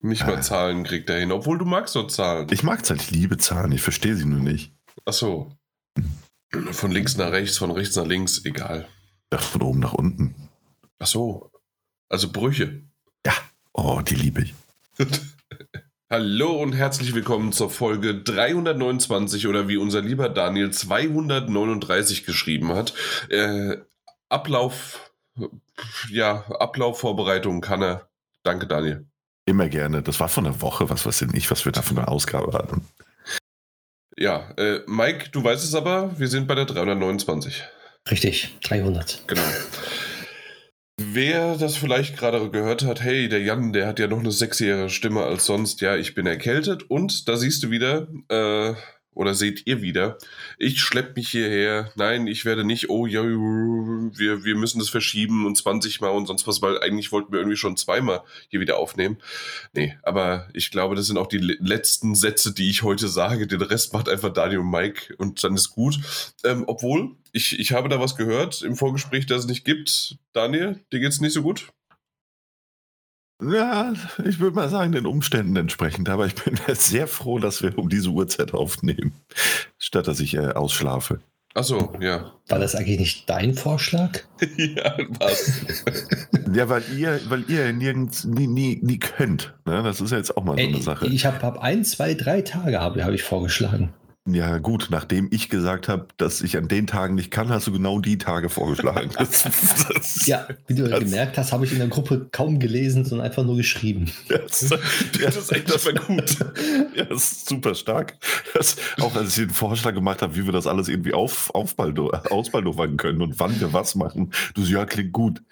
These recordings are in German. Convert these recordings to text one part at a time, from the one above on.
Nicht mal Äh. Zahlen kriegt er hin, obwohl du magst doch Zahlen. Ich mag Zahlen, ich liebe Zahlen, ich verstehe sie nur nicht. Ach so. Von links nach rechts, von rechts nach links, egal. Ja, von oben nach unten. Ach so. Also Brüche. Oh, die liebe ich. Hallo und herzlich willkommen zur Folge 329 oder wie unser lieber Daniel 239 geschrieben hat. Äh, Ablauf, ja, Ablaufvorbereitung kann er. Danke, Daniel. Immer gerne. Das war von der Woche, was weiß ich nicht, was wir da von einer Ausgabe hatten. Ja, äh, Mike, du weißt es aber, wir sind bei der 329. Richtig, 300. Genau. Wer das vielleicht gerade gehört hat, hey, der Jan, der hat ja noch eine sexyere Stimme als sonst. Ja, ich bin erkältet und da siehst du wieder, äh, oder seht ihr wieder, ich schlepp mich hierher. Nein, ich werde nicht, oh ja, wir, wir müssen das verschieben und 20 Mal und sonst was, weil eigentlich wollten wir irgendwie schon zweimal hier wieder aufnehmen. Nee, aber ich glaube, das sind auch die le- letzten Sätze, die ich heute sage. Den Rest macht einfach Daniel und Mike und dann ist gut. Ähm, obwohl, ich, ich habe da was gehört im Vorgespräch, das es nicht gibt. Daniel, dir geht's nicht so gut? Ja, ich würde mal sagen, den Umständen entsprechend. Aber ich bin sehr froh, dass wir um diese Uhrzeit aufnehmen, statt dass ich äh, ausschlafe. Ach so, ja. War das eigentlich nicht dein Vorschlag? ja, was? Ja, weil ihr, weil ihr nirgends nie, nie, nie könnt. Ne? Das ist ja jetzt auch mal so eine Ey, Sache. ich habe hab ein, zwei, drei Tage habe hab ich vorgeschlagen. Ja, gut, nachdem ich gesagt habe, dass ich an den Tagen nicht kann, hast du genau die Tage vorgeschlagen. Das, das, Ja, wie du Das- gemerkt hast, habe ich in der Gruppe kaum gelesen, sondern einfach nur geschrieben. Das, Das ist echt das, mal gut. Ja, das ist super stark. Auch als ich den Vorschlag gemacht habe, wie wir das alles irgendwie auf, ausbaldowern können und wann wir was machen. Du so, ja, klingt gut.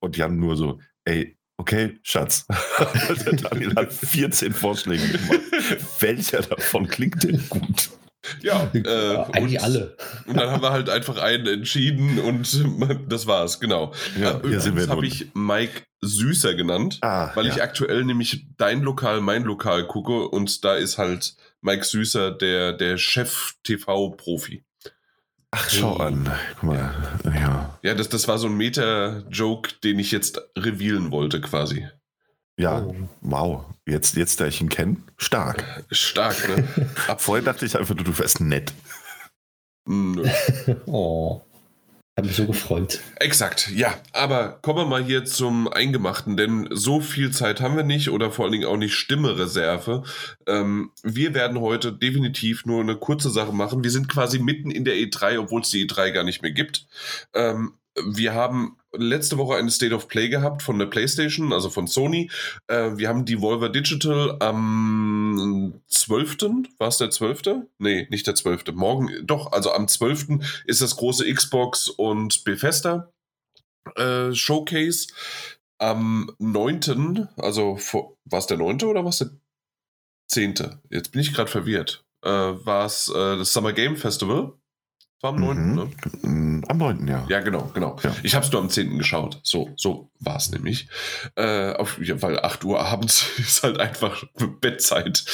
Und Jan nur so, ey, okay, Schatz. Der Daniel hat 14 Vorschläge gemacht. Welcher davon klingt denn gut? Ja, äh, eigentlich und, alle. Und dann haben wir halt einfach einen entschieden und das war's, genau. Ja, Äh, hier sind wir Übrigens habe ich Mike Süßer genannt, Ah, weil ja. ich aktuell nämlich dein Lokal, mein Lokal gucke und da ist halt Mike Süßer der, der Chef-TV-Profi. Ach, schau an. Guck mal, ja. Ja, das, das war so ein Meta-Joke, den ich jetzt revealen wollte quasi. Ja, Oh. wow. Jetzt, jetzt, da ich ihn kenne, stark. Stark, ne? Ab Vorher dachte ich einfach, du, du wärst nett. Nö. Oh, habe mich so gefreut. Exakt, ja. Aber kommen wir mal hier zum Eingemachten, denn so viel Zeit haben wir nicht oder vor allen Dingen auch nicht Stimmereserve. Ähm, wir werden heute definitiv nur eine kurze Sache machen. Wir sind quasi mitten in der E3, obwohl es die E3 gar nicht mehr gibt. Ähm, wir haben letzte Woche eine State of Play gehabt von der PlayStation, also von Sony. Äh, wir haben Devolver Digital am 12. War es der 12.? Nee, nicht der 12. Morgen, doch, also am 12. ist das große Xbox und Bethesda äh, Showcase. Am 9., also war es der 9. oder war es der 10.? Jetzt bin ich gerade verwirrt. Äh, war es äh, das Summer Game Festival? War am 9., ne? Mhm. Am 9. Ja. Ja, genau, genau. Ja. Ich habe es nur am 10. geschaut. So, so war es nämlich. Äh, auf, ja, weil 8 Uhr abends ist halt einfach Bettzeit.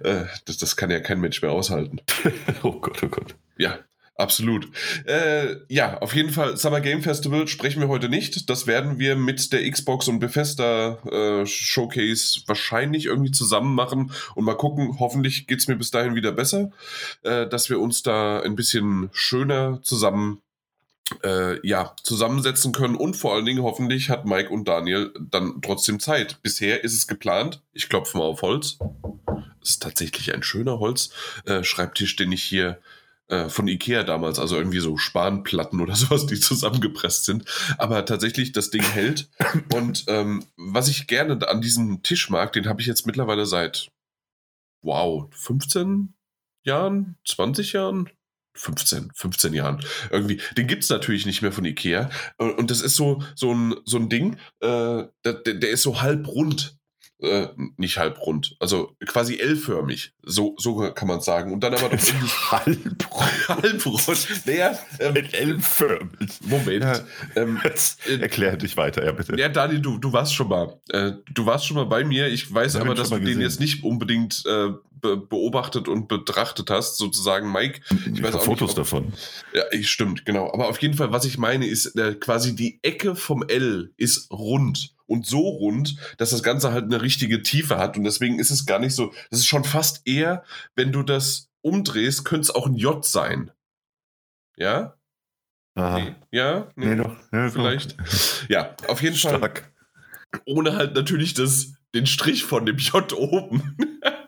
Äh, das, das kann ja kein Mensch mehr aushalten. Oh Gott, oh Gott. Ja, absolut. Äh, ja, auf jeden Fall, Summer Game Festival sprechen wir heute nicht. Das werden wir mit der Xbox und Bethesda äh, Showcase wahrscheinlich irgendwie zusammen machen und mal gucken. Hoffentlich geht's mir bis dahin wieder besser, äh, dass wir uns da ein bisschen schöner zusammen äh, ja, zusammensetzen können und vor allen Dingen hoffentlich hat Mike und Daniel dann trotzdem Zeit. Bisher ist es geplant, ich klopfe mal auf Holz. Es ist tatsächlich ein schöner Holz-Schreibtisch, den ich hier äh, von Ikea damals, also irgendwie so Spanplatten oder sowas, die zusammengepresst sind. Aber tatsächlich, das Ding hält. Und ähm, was ich gerne an diesem Tisch mag, den habe ich jetzt mittlerweile seit, wow, 15 Jahren, 20 Jahren? 15, 15 Jahren. Irgendwie, den gibt's natürlich nicht mehr von Ikea. Und und das ist so, so, ein, so ein Ding, äh, der, der ist so halb rund. Äh, nicht halb rund, also quasi L-förmig, so, so kann man sagen. Und dann aber doch Halbrund. halbrund. Naja, ähm, L-förmig. Moment. Ja. Ähm, äh, erklär dich weiter, ja bitte. ja, Dani, du, du warst schon mal. Äh, du warst schon mal bei mir. Ich weiß Ja, aber, ich dass du den jetzt nicht unbedingt äh, be beobachtet und betrachtet hast, sozusagen, Mike. ich weiß habe auch Fotos nicht, ob- davon. Ja, ich- stimmt, genau. Aber auf jeden Fall, was ich meine, ist äh, quasi die Ecke vom L ist rund und so rund, dass das Ganze halt eine richtige Tiefe hat. Und deswegen ist es gar nicht so, das ist schon fast eher, wenn du das umdrehst, könnte es auch ein J sein. Ja? Aha. Nee. Ja? Nee, doch. Ja, Vielleicht. Ja, auf jeden Fall. Stark. Ohne halt natürlich das, den Strich von dem J oben.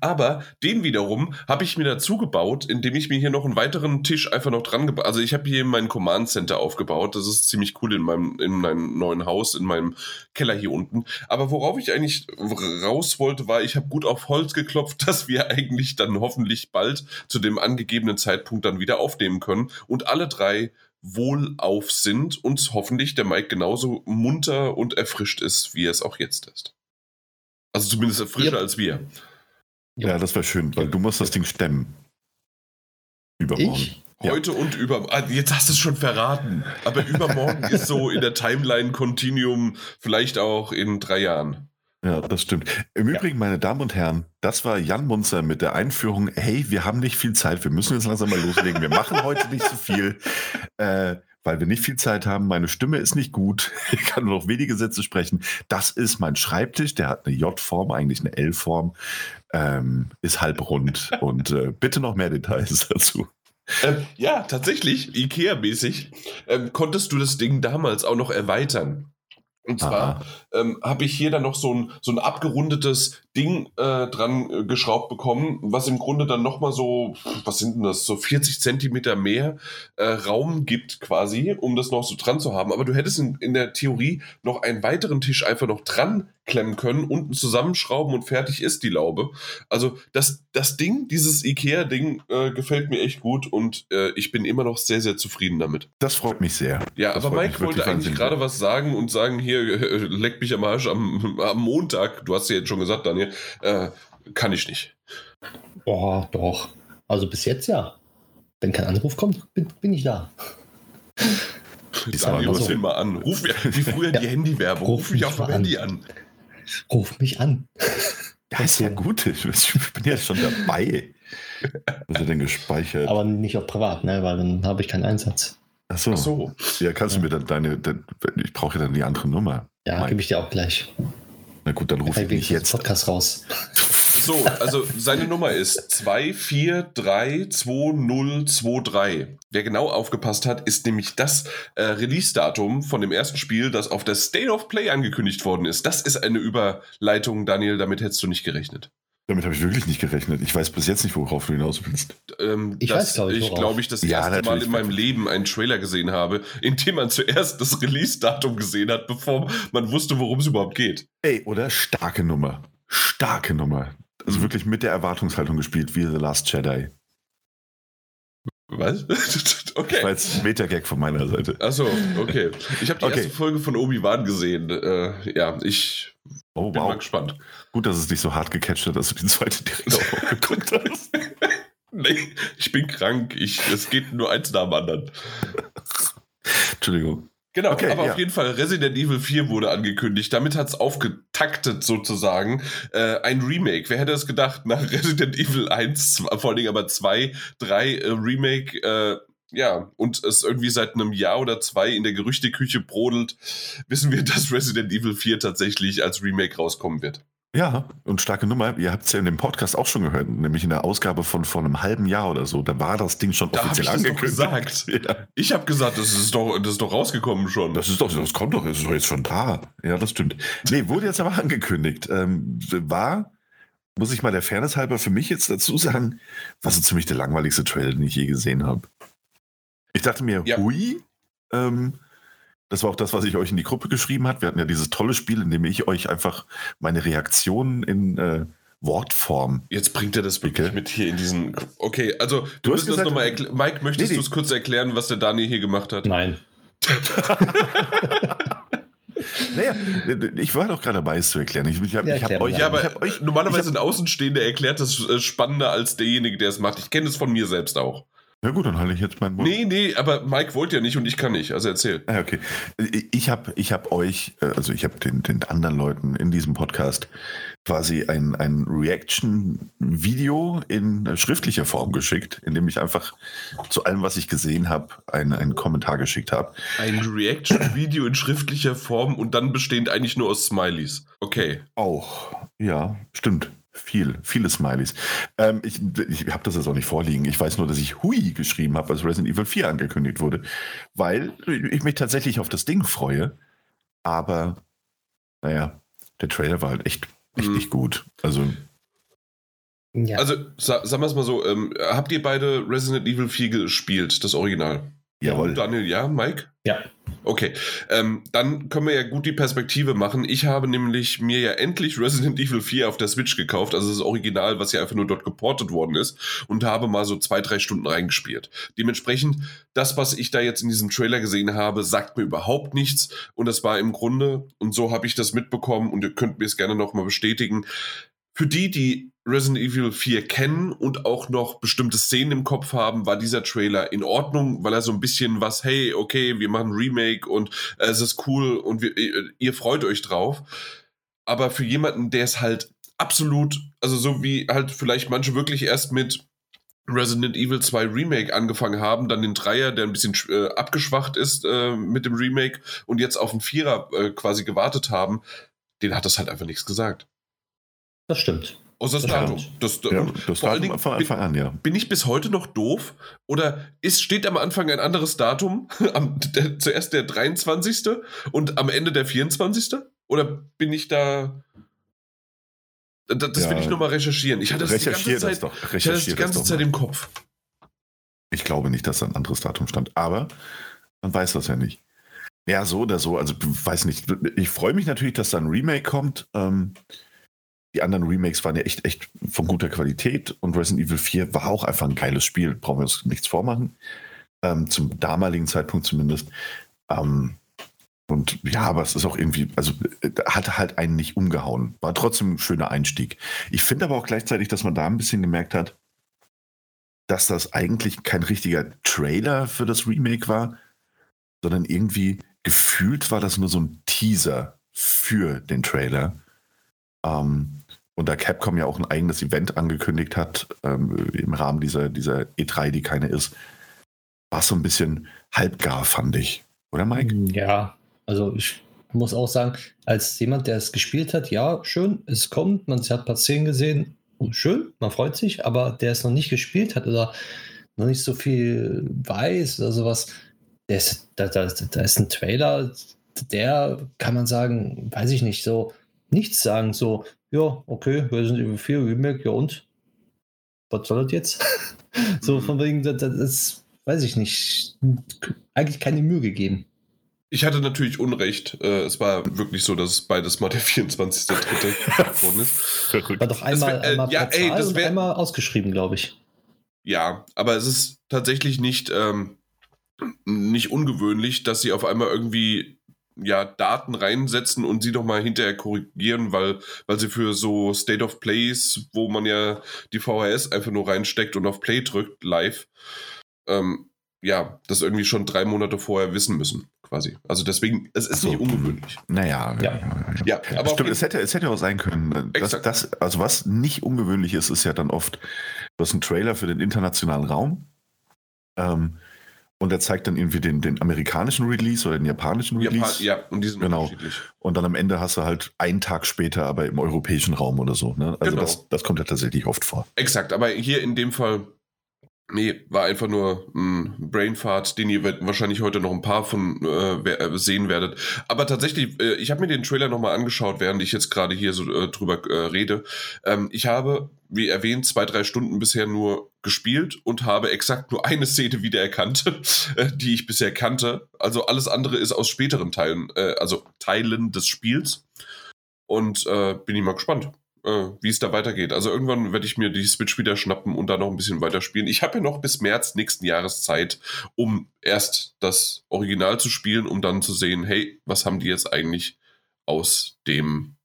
Aber den wiederum habe ich mir dazu gebaut, indem ich mir hier noch einen weiteren Tisch einfach noch dran gebaut Also ich habe hier mein Command Center aufgebaut. Das ist ziemlich cool in meinem, in meinem neuen Haus, in meinem Keller hier unten. Aber worauf ich eigentlich raus wollte, war, ich habe gut auf Holz geklopft, dass wir eigentlich dann hoffentlich bald zu dem angegebenen Zeitpunkt dann wieder aufnehmen können. Und alle drei wohlauf sind und hoffentlich der Mike genauso munter und erfrischt ist, wie er es auch jetzt ist. Also zumindest frischer Yep. als wir. Ja, das wäre schön, weil du musst das Ding stemmen. Übermorgen. Ich? Ja. Heute und über. Ah, Jetzt hast du es schon verraten. Aber übermorgen ist so in der Timeline-Continuum vielleicht auch in drei Jahren. Ja, das stimmt. Im Übrigen, meine Damen und Herren, das war Jan Munzer mit der Einführung, hey, wir haben nicht viel Zeit, wir müssen jetzt langsam mal loslegen. Wir machen heute nicht so viel, äh, weil wir nicht viel Zeit haben. Meine Stimme ist nicht gut. Ich kann nur noch wenige Sätze sprechen. Das ist mein Schreibtisch, der hat eine J-Form, eigentlich eine L-Form, ähm, ist halbrund. Und äh, bitte noch mehr Details dazu. Ähm, ja, tatsächlich, IKEA-mäßig, ähm, konntest du das Ding damals auch noch erweitern. Und zwar ähm, habe ich hier dann noch so ein, so ein abgerundetes Ding äh, dran äh, geschraubt bekommen, was im Grunde dann nochmal so, was sind denn das, so 40 Zentimeter mehr äh, Raum gibt quasi, um das noch so dran zu haben. Aber du hättest in, in der Theorie noch einen weiteren Tisch einfach noch dran klemmen können, unten zusammenschrauben und fertig ist die Laube. Also das, das Ding, dieses Ikea-Ding, äh, gefällt mir echt gut und äh, ich bin immer noch sehr, sehr zufrieden damit. Das freut mich sehr. Ja, Das aber Mike wollte eigentlich gerade was sagen und sagen, hier, äh, leck mich am Arsch am, am Montag, du hast ja jetzt schon gesagt, Daniel, äh, kann ich nicht. Boah, doch. Also bis jetzt ja. Wenn kein Anruf kommt, bin, bin ich da. Aber ruf so. mal an. Ruf mir, wie früher die Ja. Handywerbung. Ruf Ruf mich mich auf dem Handy an. Ruf mich an. Ja, ist ja gut. Ich bin ja schon dabei. Was hat denn gespeichert? Aber nicht auf privat, ne? Weil dann habe ich keinen Einsatz. Ach so. Ach so. Ja, kannst du mir dann deine, dann, ich brauche ja dann die andere Nummer. Ja, gebe ich dir auch gleich. Na gut, dann rufe ich nicht jetzt. Podcast raus. So, also seine Nummer ist 2432023. Wer genau aufgepasst hat, ist nämlich das äh, Release-Datum von dem ersten Spiel, das auf der State of Play angekündigt worden ist. Das ist eine Überleitung, Daniel, damit hättest du nicht gerechnet. Damit habe ich wirklich nicht gerechnet. Ich weiß bis jetzt nicht, worauf du hinaus willst. Ähm, Ich dass weiß, glaub ich, ich glaube ich das Ja, erste Mal in meinem Leben einen Trailer gesehen habe, in dem man zuerst das Release-Datum gesehen hat, bevor man wusste, worum es überhaupt geht. Ey, oder starke Nummer. Starke Nummer. Also Mhm. wirklich mit der Erwartungshaltung gespielt, wie The Last Jedi. Was? Das war okay. jetzt ein Meta-Gag von meiner Seite. Achso, okay. Ich habe die Okay. erste Folge von Obi-Wan gesehen. Äh, ja, ich Oh, bin mal wow. gespannt. Gut, dass es dich so hart gecatcht hat, dass du die zweite direkt auch geguckt hast. Nee, ich bin krank. Ich, es geht nur eins nach dem anderen. Entschuldigung. Genau, Okay, aber ja. auf jeden Fall Resident Evil 4 wurde angekündigt. Damit hat es aufgetaktet sozusagen. Äh, ein Remake. Wer hätte es gedacht? Nach Resident Evil 1, zwei- vor allen Dingen aber 2, 3 äh, Remake. Äh, ja, und es irgendwie seit einem Jahr oder zwei in der Gerüchteküche brodelt, wissen wir, dass Resident Evil 4 tatsächlich als Remake rauskommen wird. Ja, und starke Nummer. Ihr habt es ja in dem Podcast auch schon gehört, nämlich in der Ausgabe von vor einem halben Jahr oder so. Da war das Ding schon Da hab offiziell ich das doch angekündigt. gesagt. Ja. Ich habe gesagt, das ist doch, das ist doch rausgekommen schon. Das ist doch, das kommt doch, das ist doch jetzt schon da. Ja, das stimmt. Nee, wurde jetzt aber angekündigt. Ähm, war, muss ich mal der Fairness halber für mich jetzt dazu sagen, war so ziemlich der langweiligste Trailer, den ich je gesehen habe. Ich dachte mir, Ja. hui, ähm, das war auch das, was ich euch in die Gruppe geschrieben habe. Wir hatten ja dieses tolle Spiel, in dem ich euch einfach meine Reaktionen in äh, Wortform. Jetzt bringt er das wirklich Okay. mit hier in diesen. Okay, also Du du hast musst das gesagt- nochmal erklären. Mike, möchtest Nee, du es kurz erklären, was der Dani hier gemacht hat? Nein. Naja, ich war doch gerade dabei, es zu erklären. Ich, ich habe Ja, hab euch. Ja, aber hab euch, normalerweise ich ein Außenstehender erklärt das äh, spannender als derjenige, der es macht. Ich kenne es von mir selbst auch. Na gut, dann halte ich jetzt meinen Mund. Nee, nee, aber Mike wollte ja nicht und ich kann nicht. Also erzähl. Ah, okay. Ich habe ich hab euch, äh, also ich habe den, den anderen Leuten in diesem Podcast quasi ein, ein Reaction-Video in schriftlicher Form geschickt, in dem ich einfach zu allem, was ich gesehen habe, einen, einen Kommentar geschickt habe. Ein Reaction-Video in schriftlicher Form und dann bestehend eigentlich nur aus Smileys. Okay. Auch, ja, stimmt. Viel, viele Smileys. Ähm, ich ich habe das jetzt auch nicht vorliegen. Ich weiß nur, dass ich Hui geschrieben habe, als Resident Evil 4 angekündigt wurde, weil ich mich tatsächlich auf das Ding freue. Aber, naja, der Trailer war halt echt, echt Mhm. nicht gut. Also, Ja. Also, sa sagen wir es mal so, ähm, habt ihr beide Resident Evil 4 gespielt, das Original? Jawohl. Daniel, ja, Mike? ja. Okay, ähm, dann können wir ja gut die Perspektive machen. Ich habe nämlich mir ja endlich Resident Evil 4 auf der Switch gekauft, also das Original, was ja einfach nur dort geportet worden ist, und habe mal so zwei, drei Stunden reingespielt. Dementsprechend, das, was ich da jetzt in diesem Trailer gesehen habe, sagt mir überhaupt nichts. Und das war im Grunde, und so habe ich das mitbekommen, und ihr könnt mir es gerne nochmal bestätigen, für die, die Resident Evil 4 kennen und auch noch bestimmte Szenen im Kopf haben, war dieser Trailer in Ordnung, weil er so ein bisschen was, hey, okay, wir machen Remake und äh, es ist cool und wir, ihr, ihr freut euch drauf. Aber für jemanden, der es halt absolut, also so wie halt vielleicht manche wirklich erst mit Resident Evil 2 Remake angefangen haben, dann den Dreier, der ein bisschen äh, abgeschwacht ist äh, mit dem Remake und jetzt auf den Vierer äh, quasi gewartet haben, den hat das halt einfach nichts gesagt. Das stimmt. Außer das Das Datum. Das, Ja, das vor Datum von Anfang an, ja. bin ich bis heute noch doof? Oder ist, steht am Anfang ein anderes Datum? Am, der, zuerst der 23. und am Ende der 24. Oder bin ich da. Da- Das Ja. will ich nochmal recherchieren. Ich hatte das die ganze das Zeit, doch. ich hatte das die das ganze Zeit im Kopf. Ich glaube nicht, dass da ein anderes Datum stand, aber man weiß das ja nicht. Ja, so oder so. Also, weiß nicht. Ich freue mich natürlich, dass da ein Remake kommt. Ähm, die anderen Remakes waren ja echt, echt von guter Qualität und Resident Evil 4 war auch einfach ein geiles Spiel. Brauchen wir uns nichts vormachen. Ähm, zum damaligen Zeitpunkt zumindest. Ähm, und ja, aber es ist auch irgendwie, also äh, hat halt einen nicht umgehauen. War trotzdem ein schöner Einstieg. Ich finde aber auch gleichzeitig, dass man da ein bisschen gemerkt hat, dass das eigentlich kein richtiger Trailer für das Remake war, sondern irgendwie gefühlt war das nur so ein Teaser für den Trailer. Ähm, und da Capcom ja auch ein eigenes Event angekündigt hat, ähm, im Rahmen dieser, dieser E3, die keine ist, war es so ein bisschen halbgar, fand ich. Oder Mike? Ja, also ich muss auch sagen, als jemand, der es gespielt hat, ja, schön, es kommt, man hat ein paar Szenen gesehen, schön, man freut sich, aber der es noch nicht gespielt hat oder noch nicht so viel weiß oder sowas, der ist, da, da, da ist ein Trailer, der kann man sagen, weiß ich nicht, so nichts sagen, so, ja, okay, Resident Evil 4 Remake, ja und? Was soll das jetzt? so Mhm. von wegen, das, das ist, weiß ich nicht, eigentlich keine Mühe gegeben. Ich hatte natürlich Unrecht. Äh, es war wirklich so, dass es beides mal der 24.3. geworden ist. War doch Das wär- einmal, äh, einmal ja, ey, das und wär- einmal ausgeschrieben, glaube ich. Ja, aber es ist tatsächlich nicht, ähm, nicht ungewöhnlich, dass sie auf einmal irgendwie ja, Daten reinsetzen und sie nochmal hinterher korrigieren, weil, weil sie für so State of Plays, wo man ja die VHS einfach nur reinsteckt und auf Play drückt, live, ähm, ja, das irgendwie schon drei Monate vorher wissen müssen, quasi. Also deswegen, es ist so. nicht ungewöhnlich. Naja, Ja. Ja, aber Stimmt, es hätte, es hätte auch sein können. Dass, das, also was nicht ungewöhnlich ist, ist ja dann oft, du hast einen Trailer für den internationalen Raum ähm, und der zeigt dann irgendwie den, den amerikanischen Release oder den japanischen Japan, Release. ja, und die sind Genau. unterschiedlich. Und dann am Ende hast du halt einen Tag später aber im europäischen Raum oder so. Ne? Also Genau. das, das kommt ja tatsächlich oft vor. Exakt, aber hier in dem Fall, nee, war einfach nur ein Brainfart, den ihr wahrscheinlich heute noch ein paar von äh, äh, sehen werdet. Aber tatsächlich, äh, ich habe mir den Trailer nochmal angeschaut, während ich jetzt gerade hier so äh, drüber äh, rede. Ähm, ich habe, wie erwähnt, zwei, drei Stunden bisher nur gespielt und habe exakt nur eine Szene wiedererkannt, äh, die ich bisher kannte. Also alles andere ist aus späteren Teilen, also Teilen des Spiels. Und bin ich mal gespannt äh, wie es da weitergeht. Also irgendwann werde ich mir die Switch wieder schnappen und da noch ein bisschen weiterspielen. Ich habe ja noch bis März nächsten Jahres Zeit, um erst das Original zu spielen, um dann zu sehen, hey, was haben die jetzt eigentlich aus dem,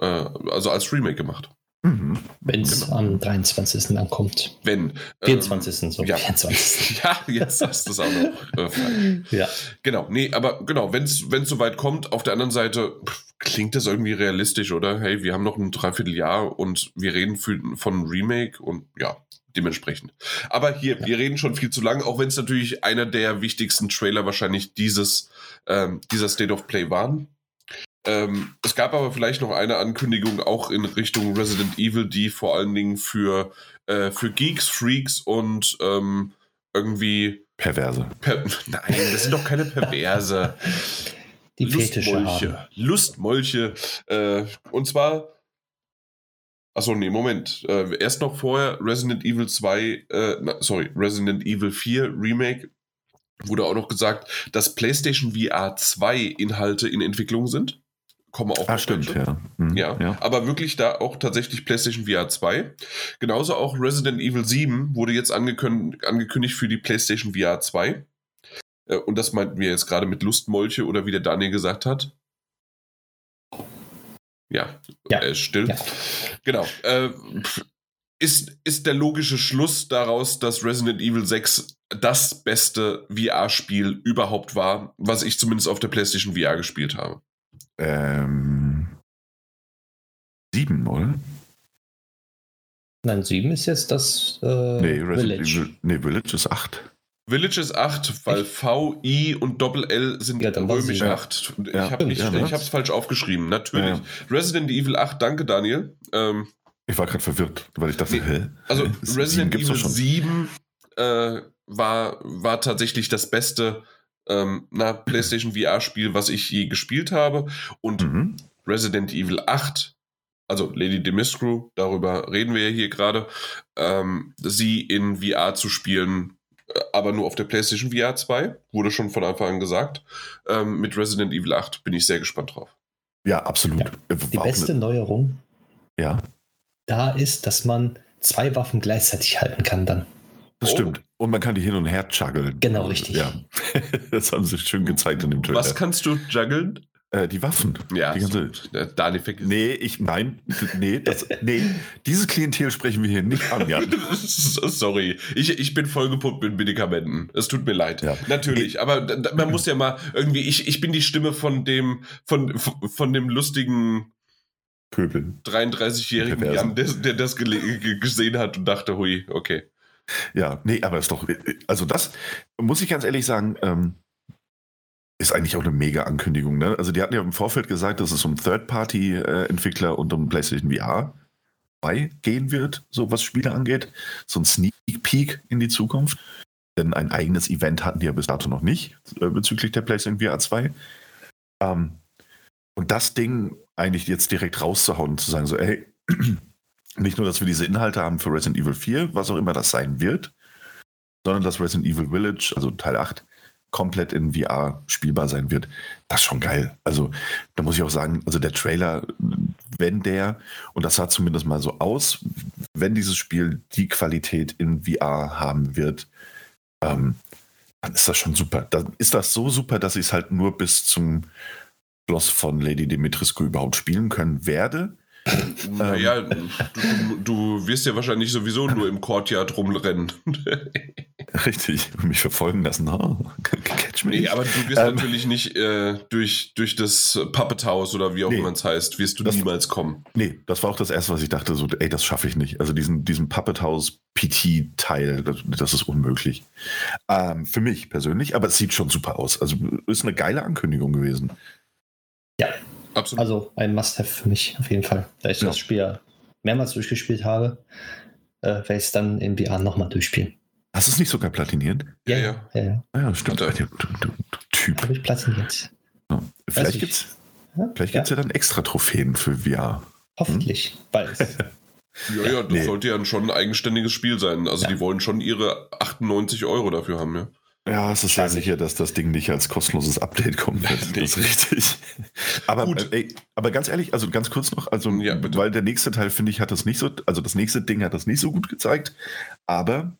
äh, also als Remake gemacht. Mhm. Wenn es Genau. am 23. ankommt. Wenn. 24. Ähm, so. ja. 24. ja, jetzt hast du es auch noch. Äh, ja. genau, nee, aber genau, wenn es soweit kommt, auf der anderen Seite pff, klingt das irgendwie realistisch, oder? Hey, wir haben noch ein Dreivierteljahr und wir reden für, von Remake und ja, dementsprechend. Aber hier, wir reden schon viel zu lang, auch wenn es natürlich einer der wichtigsten Trailer wahrscheinlich dieses, ähm, dieser State of Play waren. Ähm, es gab aber vielleicht noch eine Ankündigung auch in Richtung Resident Evil, die vor allen Dingen für, äh, für Geeks, Freaks und ähm, irgendwie. Perverse. Per Nein, das sind doch keine Perverse. Die. Lustmolche. Lustmolche. Äh, und zwar. Achso, nee, Moment. Äh, erst noch vorher Resident Evil 2, äh, na, sorry, Resident Evil 4 Remake wurde auch noch gesagt, dass PlayStation VR 2 Inhalte in Entwicklung sind. Kommen auch Ah, stimmt, ja. Mhm, Ja, aber wirklich da auch tatsächlich PlayStation VR 2. Genauso auch Resident Evil 7 wurde jetzt angekündigt, angekündigt für die PlayStation VR 2. Äh, Und das meinten wir jetzt gerade mit Lustmolche oder wie der Daniel gesagt hat. Ja, Ja. er ist still. Ja. Genau. Äh, ist, ist der logische Schluss daraus, dass Resident Evil 6 das beste VR-Spiel überhaupt war, was ich zumindest auf der PlayStation VR gespielt habe? Ähm, sieben, oder? Nein, 7 ist jetzt das äh, nee, Resident Village. Evil. Nee, Village ist acht. Village ist 8, weil V, I und Doppel L sind Ja, römisch ja. 8. Ich Ja, habe ja, es falsch aufgeschrieben, natürlich. Ja, Resident Evil 8, danke Daniel. Ähm, Ich war gerade verwirrt, weil ich dachte, Nee, hä? also Resident Evil 7 äh, war, war tatsächlich das beste ähm, na, PlayStation VR-Spiel, was ich je gespielt habe. Und Mhm. Resident Evil 8, also Lady Dimitrescu, darüber reden wir ja hier gerade, ähm, sie in VR zu spielen, aber nur auf der PlayStation VR 2, wurde schon von Anfang an gesagt. Ähm, mit Resident Evil 8 bin ich sehr gespannt drauf. Ja, absolut. Ja. Äh, Die beste ne- Neuerung ja, da ist, dass man zwei Waffen gleichzeitig halten kann dann. das Oh. stimmt. Und man kann die hin und her juggeln. Genau, richtig. Ja, das haben sie schön gezeigt in dem Trailer. Was kannst du juggeln? Äh, die Waffen. Ja, Die ganze, äh, Daniel vergisst. nee, ich, nein, nee, das, nee, dieses Klientel sprechen wir hier nicht an, Jan. Sorry, ich, ich bin vollgepumpt mit Medikamenten. Es tut mir leid. Ja. Natürlich, aber da- da- man muss ja mal irgendwie, ich, ich bin die Stimme von dem, von, von dem lustigen Pöbel. 33-jährigen Perversen. Jan, der, der das gesehen hat und dachte, hui, okay. Ja, nee, aber ist doch, also das muss ich ganz ehrlich sagen, ähm, ist eigentlich auch eine mega Ankündigung. Ne? Also die hatten ja im Vorfeld gesagt, dass es um Third-Party-Entwickler und um PlayStation VR 2 gehen wird, so was Spiele angeht. So ein Sneak Peek in die Zukunft. Denn ein eigenes Event hatten die ja bis dato noch nicht äh, bezüglich der PlayStation VR 2. Ähm, und das Ding eigentlich jetzt direkt rauszuhauen und zu sagen, so, ey, nicht nur, dass wir diese Inhalte haben für Resident Evil 4, was auch immer das sein wird, sondern dass Resident Evil Village, also Teil 8, komplett in VR spielbar sein wird. Das ist schon geil. Also, da muss ich auch sagen, also der Trailer, wenn der, und das sah zumindest mal so aus, wenn dieses Spiel die Qualität in VR haben wird, ähm, dann ist das schon super. Dann ist das so super, dass ich es halt nur bis zum Schloss von Lady Dimitrescu überhaupt spielen können werde. Naja, du, du, wirst ja wahrscheinlich sowieso nur im Courtyard rumrennen. Richtig, mich verfolgen lassen. Oh, catch me. nee, aber du wirst Ähm. natürlich nicht äh, durch, durch das Puppet House oder wie auch Nee. immer es heißt, wirst du Das- niemals kommen. Nee, das war auch das Erste, was ich dachte, so, ey, das schaffe ich nicht. Also diesen, diesen Puppet House PT-Teil, das, das ist unmöglich. Ähm, für mich persönlich, aber es sieht schon super aus. Also ist eine geile Ankündigung gewesen. Absolut. Also ein Must-Have für mich auf jeden Fall. Da ich Ja. das Spiel ja mehrmals durchgespielt habe, äh, werde ich es dann in VR nochmal durchspielen. Hast du es nicht sogar platiniert? Ja, ja. ja. ja, ja. Ja, stimmt. Du, du, Typ. Habe ich platiniert. Ja. Vielleicht ich. gibt es Ja, vielleicht ja, gibt's ja dann extra Trophäen für VR. Hoffentlich. Bald. Ja, ja, das Nee. sollte ja schon ein eigenständiges Spiel sein. Also Ja. die wollen schon ihre 98 Euro dafür haben, ja. Ja, es ist ich. sicher, dass das Ding nicht als kostenloses Update kommen wird. Das ist richtig. Aber, Gut. äh, ey, aber ganz ehrlich, also ganz kurz noch, also Ja, weil der nächste Teil, finde ich, hat das nicht so, also das nächste Ding hat das nicht so gut gezeigt. Aber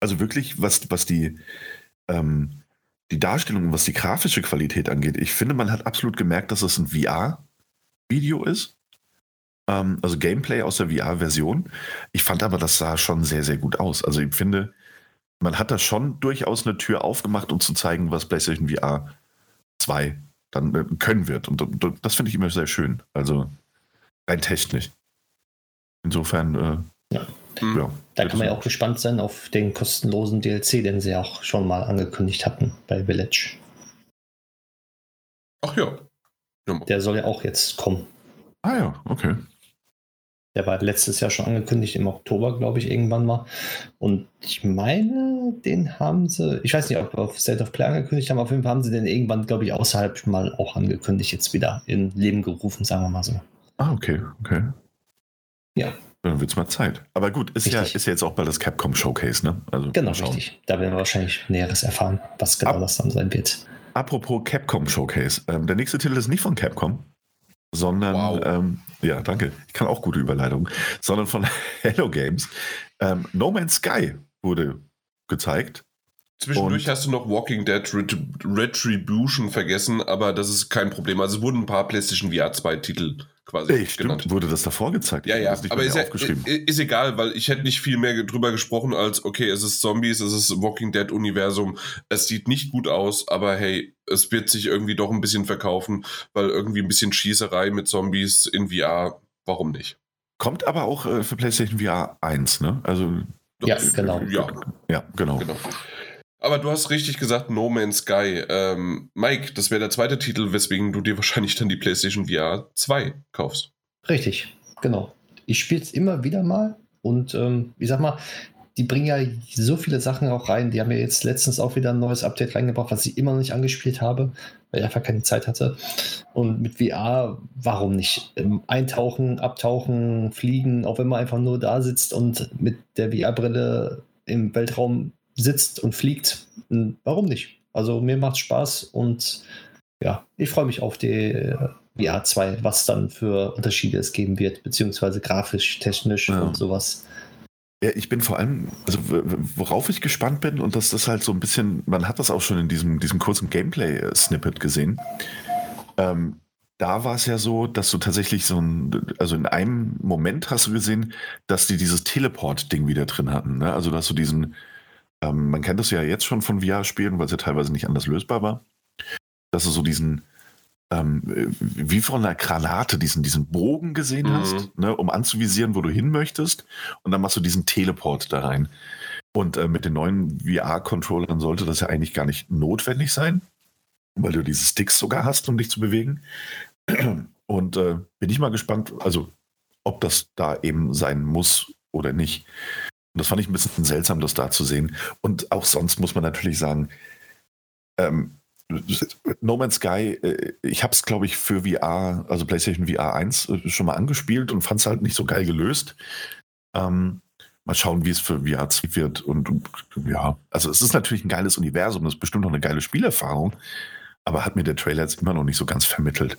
also wirklich, was, was die, ähm, die Darstellung, was die grafische Qualität angeht, ich finde, man hat absolut gemerkt, dass es ein VR-Video ist. ähm, also Gameplay aus der VR-Version. Ich fand aber, das sah schon sehr, sehr gut aus. Also ich finde, man hat da schon durchaus eine Tür aufgemacht, um zu zeigen, was PlayStation VR 2 dann äh, können wird. Und, und das finde ich immer sehr schön. Also rein technisch. Insofern, äh, ja. ja. Da kann man ja auch gespannt sein auf den kostenlosen DLC, den sie auch schon mal angekündigt hatten bei Village. Ach ja. Der soll ja auch jetzt kommen. Ah ja, okay. Der war letztes Jahr schon angekündigt, im Oktober, glaube ich, irgendwann mal. Und ich meine, den haben sie, ich weiß nicht, ob auf State of Play angekündigt haben, auf jeden Fall haben sie den irgendwann, glaube ich, außerhalb mal auch angekündigt, jetzt wieder in Leben gerufen, sagen wir mal so. Ah, okay, okay. Ja. Dann wird es mal Zeit. Aber gut, ist ja, ist ja jetzt auch bald das Capcom Showcase, ne? Also, genau, richtig. Da werden wir wahrscheinlich Näheres erfahren, was genau Ab das dann sein wird. Apropos Capcom Showcase. Ähm, der nächste Titel ist nicht von Capcom, sondern, wow. ähm, ja, danke, ich kann auch gute Überleitungen, sondern von Hello Games. Ähm, no Man's Sky wurde gezeigt. Zwischendurch und hast du noch Walking Dead Retribution vergessen, aber das ist kein Problem. Also es wurden ein paar PlayStation VR 2 Titel quasi Ey, genannt. Stimmt, wurde das davor gezeigt? Ja, ja, aber ist, ja, ist, egal, weil ich hätte nicht viel mehr drüber gesprochen als, okay, es ist Zombies, es ist Walking Dead Universum, es sieht nicht gut aus, aber hey, es wird sich irgendwie doch ein bisschen verkaufen, weil irgendwie ein bisschen Schießerei mit Zombies in VR, warum nicht? Kommt aber auch äh, für PlayStation VR 1, ne? Also ja, genau. Ja, ja genau. genau. Aber du hast richtig gesagt, No Man's Sky. Ähm, Mike, das wäre der zweite Titel, weswegen du dir wahrscheinlich dann die PlayStation VR 2 kaufst. Richtig, genau. Ich spiele es immer wieder mal und ähm, ich sag mal, die bringen ja so viele Sachen auch rein. Die haben ja jetzt letztens auch wieder ein neues Update reingebracht, was ich immer noch nicht angespielt habe, weil ich einfach keine Zeit hatte. Und mit VR, warum nicht? Ähm, eintauchen, abtauchen, fliegen, auch wenn man einfach nur da sitzt und mit der VR-Brille im Weltraum sitzt und fliegt. Warum nicht? Also mir macht Spaß und ja, ich freue mich auf die äh, VR 2, was dann für Unterschiede es geben wird, beziehungsweise grafisch, technisch ja. und sowas. Ja, ich bin vor allem, also worauf ich gespannt bin, und das ist halt so ein bisschen, man hat das auch schon in diesem, diesem kurzen Gameplay-Snippet gesehen. Ähm, da war es ja so, dass du tatsächlich so ein, also in einem Moment hast du gesehen, dass die dieses Teleport-Ding wieder drin hatten. Ne? Also dass du diesen, ähm, man kennt das ja jetzt schon von VR-Spielen, weil es ja teilweise nicht anders lösbar war, dass du so diesen, ähm, wie von einer Granate, diesen, diesen Bogen gesehen mhm. hast, ne, um anzuvisieren, wo du hin möchtest. Und dann machst du diesen Teleport da rein. Und äh, mit den neuen VR-Controllern sollte das ja eigentlich gar nicht notwendig sein, weil du diese Sticks sogar hast, um dich zu bewegen. Und äh, bin ich mal gespannt, also ob das da eben sein muss oder nicht. Und das fand ich ein bisschen seltsam, das da zu sehen. Und auch sonst muss man natürlich sagen, ähm, No Man's Sky, äh, ich habe es, glaube ich, für VR, also PlayStation VR 1, äh, schon mal angespielt und fand es halt nicht so geil gelöst. Ähm, mal schauen, wie es für VR 2 wird. Und, und ja, also es ist natürlich ein geiles Universum, das ist bestimmt noch eine geile Spielerfahrung, aber hat mir der Trailer jetzt immer noch nicht so ganz vermittelt.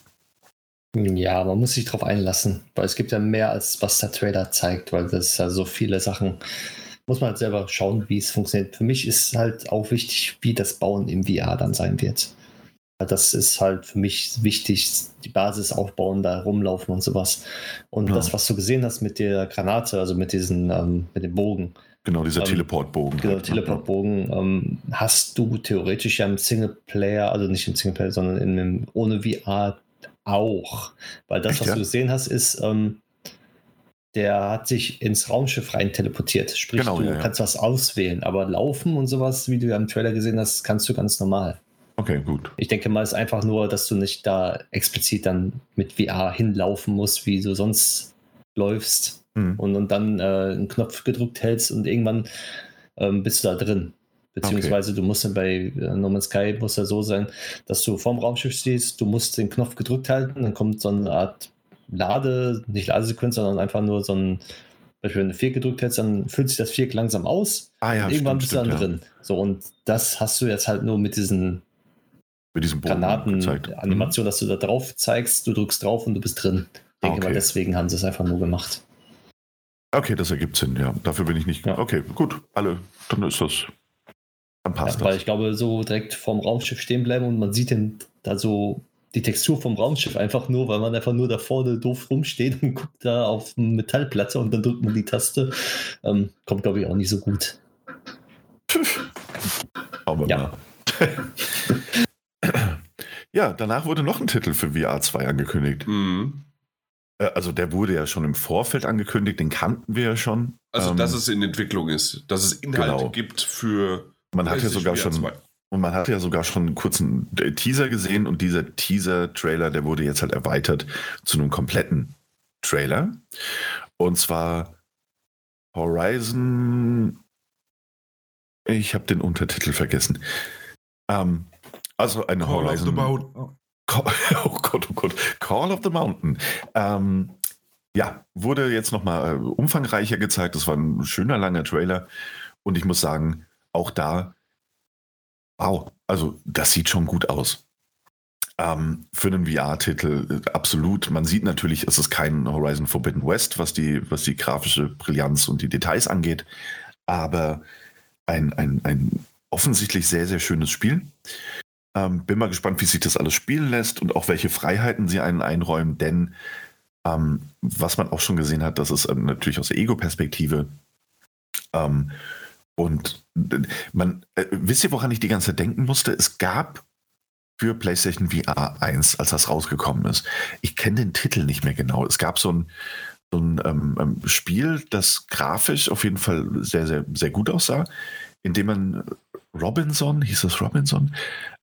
Ja, man muss sich darauf einlassen, weil es gibt ja mehr, als was der Trailer zeigt, weil das ja so viele Sachen, muss man halt selber schauen, wie es funktioniert. Für mich ist halt auch wichtig, wie das Bauen im VR dann sein wird. Das ist halt für mich wichtig, die Basis aufbauen, da rumlaufen und sowas. Und ja. das, was du gesehen hast mit der Granate, also mit diesen, ähm, mit dem Bogen. Genau, dieser ähm, Teleportbogen. Genau, Teleportbogen. Ähm, hast du theoretisch ja im Singleplayer, also nicht im Singleplayer, sondern in einem ohne VR auch. Weil das, Echt, was ja? du gesehen hast, ist, ähm, der hat sich ins Raumschiff rein teleportiert. Sprich, genau, du ja, kannst was auswählen, aber laufen und sowas, wie du ja im Trailer gesehen hast, kannst du ganz normal. Okay, gut. Ich denke mal, es ist einfach nur, dass du nicht da explizit dann mit VR hinlaufen musst, wie du sonst läufst hm. und, und dann äh, einen Knopf gedrückt hältst und irgendwann ähm, bist du da drin. Beziehungsweise okay. du musst ja bei äh, No Man's Sky muss ja so sein, dass du vorm Raumschiff stehst, du musst den Knopf gedrückt halten, dann kommt so eine Art Lade, nicht Ladesequenz, sondern einfach nur so ein, Beispiel, wenn du Viereck gedrückt hättest, dann füllt sich das Viereck langsam aus. Ah, ja, und irgendwann stimmt, bist du dann stimmt, drin. Ja. So, und das hast du jetzt halt nur mit diesen mit diesem Granaten-Animation, mhm. dass du da drauf zeigst, du drückst drauf und du bist drin. Ich denke okay. mal, deswegen haben sie es einfach nur gemacht. Okay, das ergibt Sinn, ja. Dafür bin ich nicht. Ja. Okay, gut, alle. Dann ist das dann passt ja, Weil ich glaube, so direkt vorm Raumschiff stehen bleiben und man sieht den da so die Textur vom Raumschiff einfach nur, weil man einfach nur da vorne doof rumsteht und guckt da auf eine Metallplatte und dann drückt man die Taste. Ähm, kommt, glaube ich, auch nicht so gut. Aber ja. ja, danach wurde noch ein Titel für VR 2 angekündigt. Mhm. Äh, also der wurde ja schon im Vorfeld angekündigt, den kannten wir ja schon. Also ähm, dass es in Entwicklung ist, dass es Inhalte genau. gibt für. Man hat ja sogar schon. 2. Und man hat ja sogar schon einen kurzen Teaser gesehen und dieser Teaser-Trailer, der wurde jetzt halt erweitert zu einem kompletten Trailer. Und zwar Horizon. Ich habe den Untertitel vergessen. Ähm, also eine Call Horizon. Of the Mountain. oh Gott, oh Gott. Call of the Mountain. Ähm, ja, wurde jetzt nochmal äh, umfangreicher gezeigt. Das war ein schöner, langer Trailer. Und ich muss sagen, auch da, wow, also das sieht schon gut aus. Ähm, für einen VR-Titel äh, absolut. Man sieht natürlich, es ist kein Horizon Forbidden West, was die, was die grafische Brillanz und die Details angeht. Aber ein, ein, ein offensichtlich sehr, sehr schönes Spiel. Ähm, bin mal gespannt, wie sich das alles spielen lässt und auch welche Freiheiten sie einen einräumen, denn ähm, was man auch schon gesehen hat, das ist ähm, natürlich aus der Ego-Perspektive. Ähm, und äh, man, äh, wisst ihr, woran ich die ganze Zeit denken musste? Es gab für PlayStation VR 1, als das rausgekommen ist. Ich kenne den Titel nicht mehr genau. Es gab so ein, so ein ähm, ähm Spiel, das grafisch auf jeden Fall sehr, sehr, sehr gut aussah, in dem man Robinson, hieß das Robinson,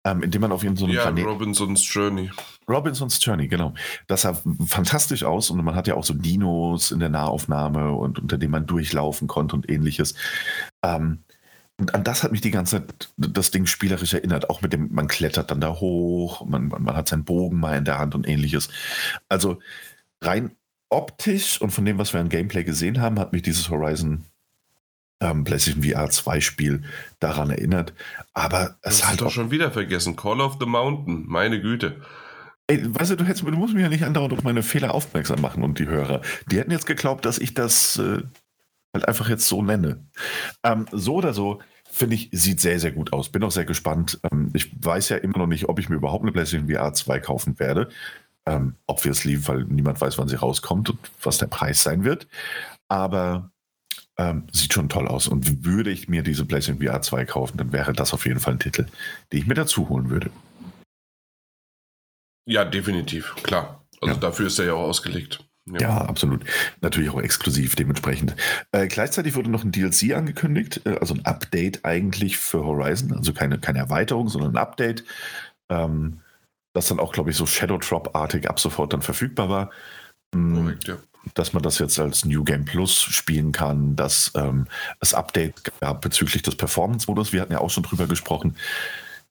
ähm, indem man auf jeden so ja, Planet Robinsons Journey. Robinsons Journey, genau. Das sah fantastisch aus und man hat ja auch so Dinos in der Nahaufnahme und unter dem man durchlaufen konnte und ähnliches. Ähm, und an das hat mich die ganze Zeit das Ding spielerisch erinnert. Auch mit dem, man klettert dann da hoch, man, man, man hat seinen Bogen mal in der Hand und ähnliches. Also rein optisch und von dem, was wir an Gameplay gesehen haben, hat mich dieses Horizon ähm, PlayStation VR 2 Spiel daran erinnert. Aber es das halt doch schon wieder vergessen. Call of the Mountain, meine Güte. Ey, weißt du, du, hättest, du musst mich ja nicht andauernd auf meine Fehler aufmerksam machen und die Hörer. Die hätten jetzt geglaubt, dass ich das äh, halt einfach jetzt so nenne. Ähm, so oder so, finde ich, sieht sehr, sehr gut aus. Bin auch sehr gespannt. Ähm, ich weiß ja immer noch nicht, ob ich mir überhaupt eine PlayStation VR 2 kaufen werde. Ähm, obviously, weil niemand weiß, wann sie rauskommt und was der Preis sein wird. Aber ähm, sieht schon toll aus. Und würde ich mir diese PlayStation VR 2 kaufen, dann wäre das auf jeden Fall ein Titel, den ich mir dazu holen würde. Ja, definitiv, klar. Also ja. dafür ist er ja auch ausgelegt. Ja. ja. absolut. Natürlich auch exklusiv dementsprechend. Äh, gleichzeitig wurde noch ein DLC angekündigt, äh, also ein Update eigentlich für Horizon, also keine, keine Erweiterung, sondern ein Update, ähm, das dann auch, glaube ich, so Shadow Drop-artig ab sofort dann verfügbar war. Mhm. Korrekt, ja dass man das jetzt als New Game Plus spielen kann, dass ähm, es Update gab bezüglich des Performance-Modus. Wir hatten ja auch schon drüber gesprochen,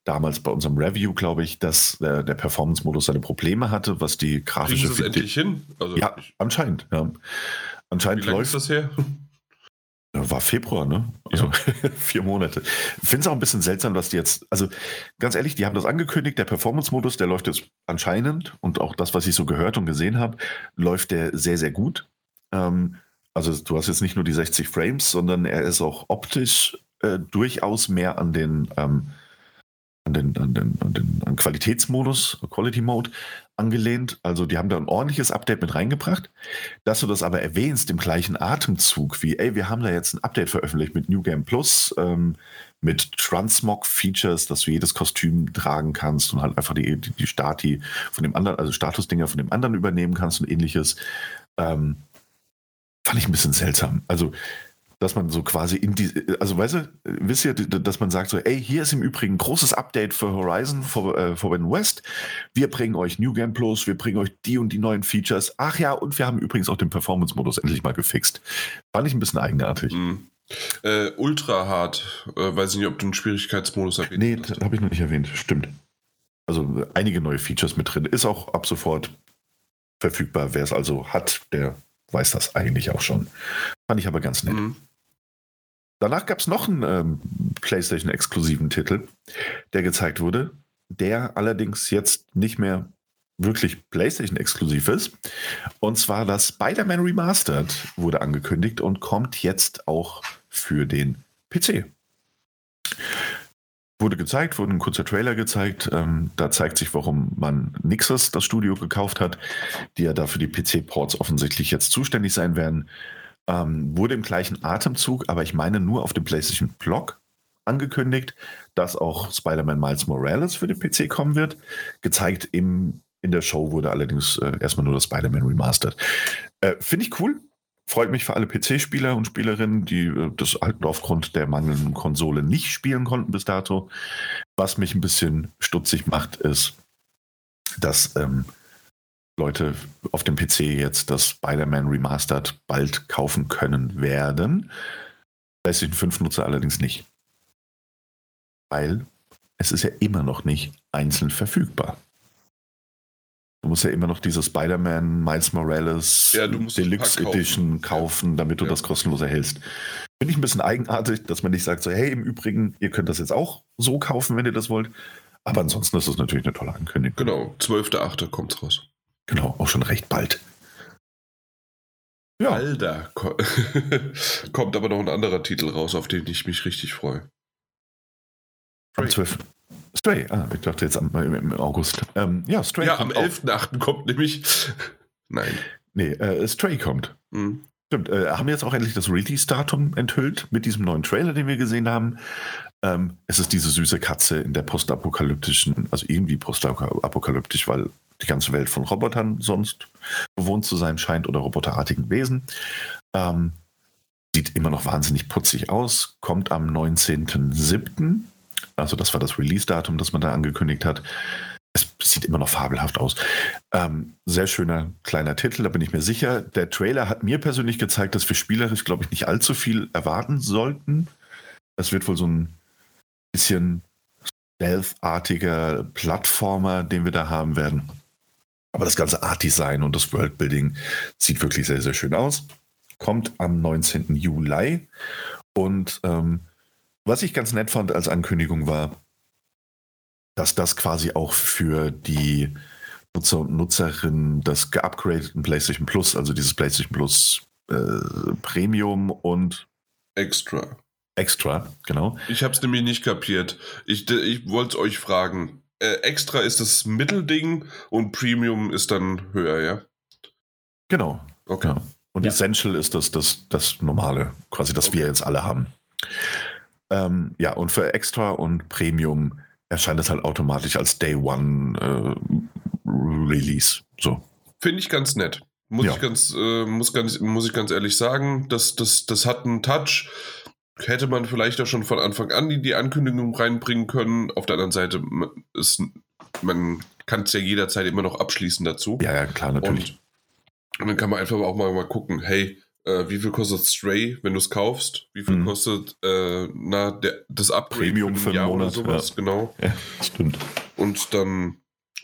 damals bei unserem Review, glaube ich, dass äh, der Performance-Modus seine Probleme hatte, was die grafische... Kriegen Sie das endlich hin? Also ja, anscheinend. Ja. Anscheinend Wie lange läuft ist das her? War Februar, ne? Also ja. vier Monate. Ich finde es auch ein bisschen seltsam, dass die jetzt, also ganz ehrlich, die haben das angekündigt, der Performance-Modus, der läuft jetzt anscheinend und auch das, was ich so gehört und gesehen habe, läuft der sehr, sehr gut. Ähm, also du hast jetzt nicht nur die 60 Frames, sondern er ist auch optisch äh, durchaus mehr an den ähm, an den, an den, an den an Qualitätsmodus, Quality Mode angelehnt. Also die haben da ein ordentliches Update mit reingebracht. Dass du das aber erwähnst im gleichen Atemzug wie, ey, wir haben da jetzt ein Update veröffentlicht mit New Game Plus, ähm, mit Transmog-Features, dass du jedes Kostüm tragen kannst und halt einfach die, die, die Stati von dem anderen, also Statusdinger von dem anderen übernehmen kannst und ähnliches. Ähm, fand ich ein bisschen seltsam. Also dass man so quasi in die, also weißt du, wisst ihr, dass man sagt so, ey, hier ist im Übrigen ein großes Update für Horizon for, äh, Forbidden West. Wir bringen euch New Game Plus, wir bringen euch die und die neuen Features. Ach ja, und wir haben übrigens auch den Performance-Modus endlich mal gefixt. Fand ich ein bisschen eigenartig. Mhm. Äh, ultra hart, äh, weiß ich nicht, ob du einen Schwierigkeitsmodus erwähnt Nee, habe ich noch nicht erwähnt, stimmt. Also einige neue Features mit drin. Ist auch ab sofort verfügbar. Wer es also hat, der weiß das eigentlich auch schon. Fand ich aber ganz nett. Mhm. Danach gab es noch einen ähm, PlayStation-exklusiven Titel, der gezeigt wurde, der allerdings jetzt nicht mehr wirklich PlayStation-exklusiv ist. Und zwar das Spider-Man Remastered wurde angekündigt und kommt jetzt auch für den PC. wurde gezeigt, wurde ein kurzer Trailer gezeigt. Ähm, da zeigt sich, warum man Nixus, das Studio, gekauft hat, die ja da für die PC-Ports offensichtlich jetzt zuständig sein werden. Ähm, wurde im gleichen Atemzug, aber ich meine nur auf dem PlayStation Blog angekündigt, dass auch Spider-Man Miles Morales für den PC kommen wird. Gezeigt im, in der Show wurde allerdings äh, erstmal nur das Spider-Man Remastered. Äh, Finde ich cool. Freut mich für alle PC-Spieler und Spielerinnen, die äh, das halt aufgrund der mangelnden Konsole nicht spielen konnten bis dato. Was mich ein bisschen stutzig macht, ist, dass ähm, Leute auf dem PC jetzt das Spider-Man Remastered bald kaufen können werden. PlayStation 5 Nutzer allerdings nicht. Weil es ist ja immer noch nicht einzeln verfügbar. Du musst ja immer noch diese Spider-Man Miles Morales Ja, Deluxe. Edition kaufen, damit du Ja. das kostenlos erhältst. Finde ich ein bisschen eigenartig, dass man nicht sagt, so, hey, im Übrigen, ihr könnt das jetzt auch so kaufen, wenn ihr das wollt. Aber ansonsten ist es natürlich eine tolle Ankündigung. Genau, 12.8. kommt's raus. Genau, auch schon recht bald. Ja, Alter, ko- kommt aber noch ein anderer Titel raus, auf den ich mich richtig freue. am 12. Stray, ah, ich dachte jetzt am, im, August. Ähm, ja, Stray Ja, am kommt auch. 11.8. kommt nämlich. Nein. Nee, äh, Stray kommt. Hm. Stimmt, äh, haben wir jetzt auch endlich das Release-Datum enthüllt mit diesem neuen Trailer, den wir gesehen haben. Ähm, es ist diese süße Katze in der postapokalyptischen, also irgendwie postapokalyptisch, weil die ganze Welt von Robotern sonst bewohnt zu sein scheint oder roboterartigen Wesen. Ähm, sieht immer noch wahnsinnig putzig aus, kommt am 19.07. Also das war das Release-Datum, das man da angekündigt hat. Es sieht immer noch fabelhaft aus. Ähm, sehr schöner kleiner Titel, da bin ich mir sicher. Der Trailer hat mir persönlich gezeigt, dass wir spielerisch, glaube ich, nicht allzu viel erwarten sollten. Es wird wohl so ein bisschen stealth-artiger Plattformer, den wir da haben werden. Aber das ganze Art-Design und das Worldbuilding sieht wirklich sehr, sehr schön aus. Kommt am 19. Juli. Und ähm, was ich ganz nett fand als Ankündigung war, dass das quasi auch für die Nutzer und Nutzerinnen des geupgradeten PlayStation Plus, also dieses PlayStation Plus äh, Premium und Extra. Extra, genau. Ich habe es nämlich nicht kapiert. Ich, ich wollte euch fragen. Äh, extra ist das Mittelding und Premium ist dann höher, ja? Genau. Okay. Ja. Und Ja. Essential ist das, das, das Normale, quasi, das wir jetzt alle haben. Ähm, ja, und für Extra und Premium erscheint es halt automatisch als Day One äh, Release. So. Finde ich ganz nett. Muss, Ja. ich ganz, äh, muss, ganz, muss ich ganz ehrlich sagen, das, das, das hat einen Touch. Hätte man vielleicht auch schon von Anfang an in die Ankündigung reinbringen können. Auf der anderen Seite ist, man kann es ja jederzeit immer noch abschließen dazu. Ja, ja, klar, natürlich. Und, und dann kann man einfach auch mal, mal gucken, hey, äh, wie viel kostet Stray, wenn du es kaufst? Wie viel Mhm. kostet äh, na, der, das Upgrade Premium ein für einen Jahr Monat, oder sowas? Genau. Ja, stimmt. Und dann,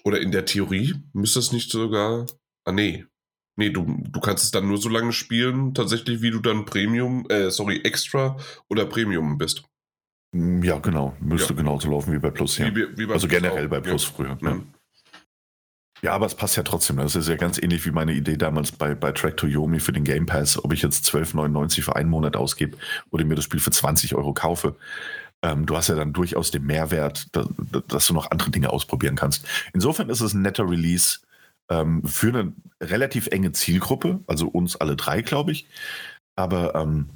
oder in der Theorie, müsste es nicht sogar. Ah, nee. Nee, du, du kannst es dann nur so lange spielen, tatsächlich, wie du dann Premium, äh, sorry, Extra oder Premium bist. Ja, genau. Müsste Ja. genauso laufen wie bei Plus, ja. Wie, wie bei Also Plus generell auch. bei Plus Ja. früher. Ja. Mhm. ja, aber es passt ja trotzdem. Das ist ja ganz ähnlich wie meine Idee damals bei, bei Track to Yomi für den Game Pass, ob ich jetzt 12,99 für einen Monat ausgebe oder mir das Spiel für 20 Euro kaufe. Ähm, du hast ja dann durchaus den Mehrwert, da, da, dass du noch andere Dinge ausprobieren kannst. Insofern ist es ein netter Release ähm, für eine relativ enge Zielgruppe, also uns alle drei, glaube ich. Aber ähm,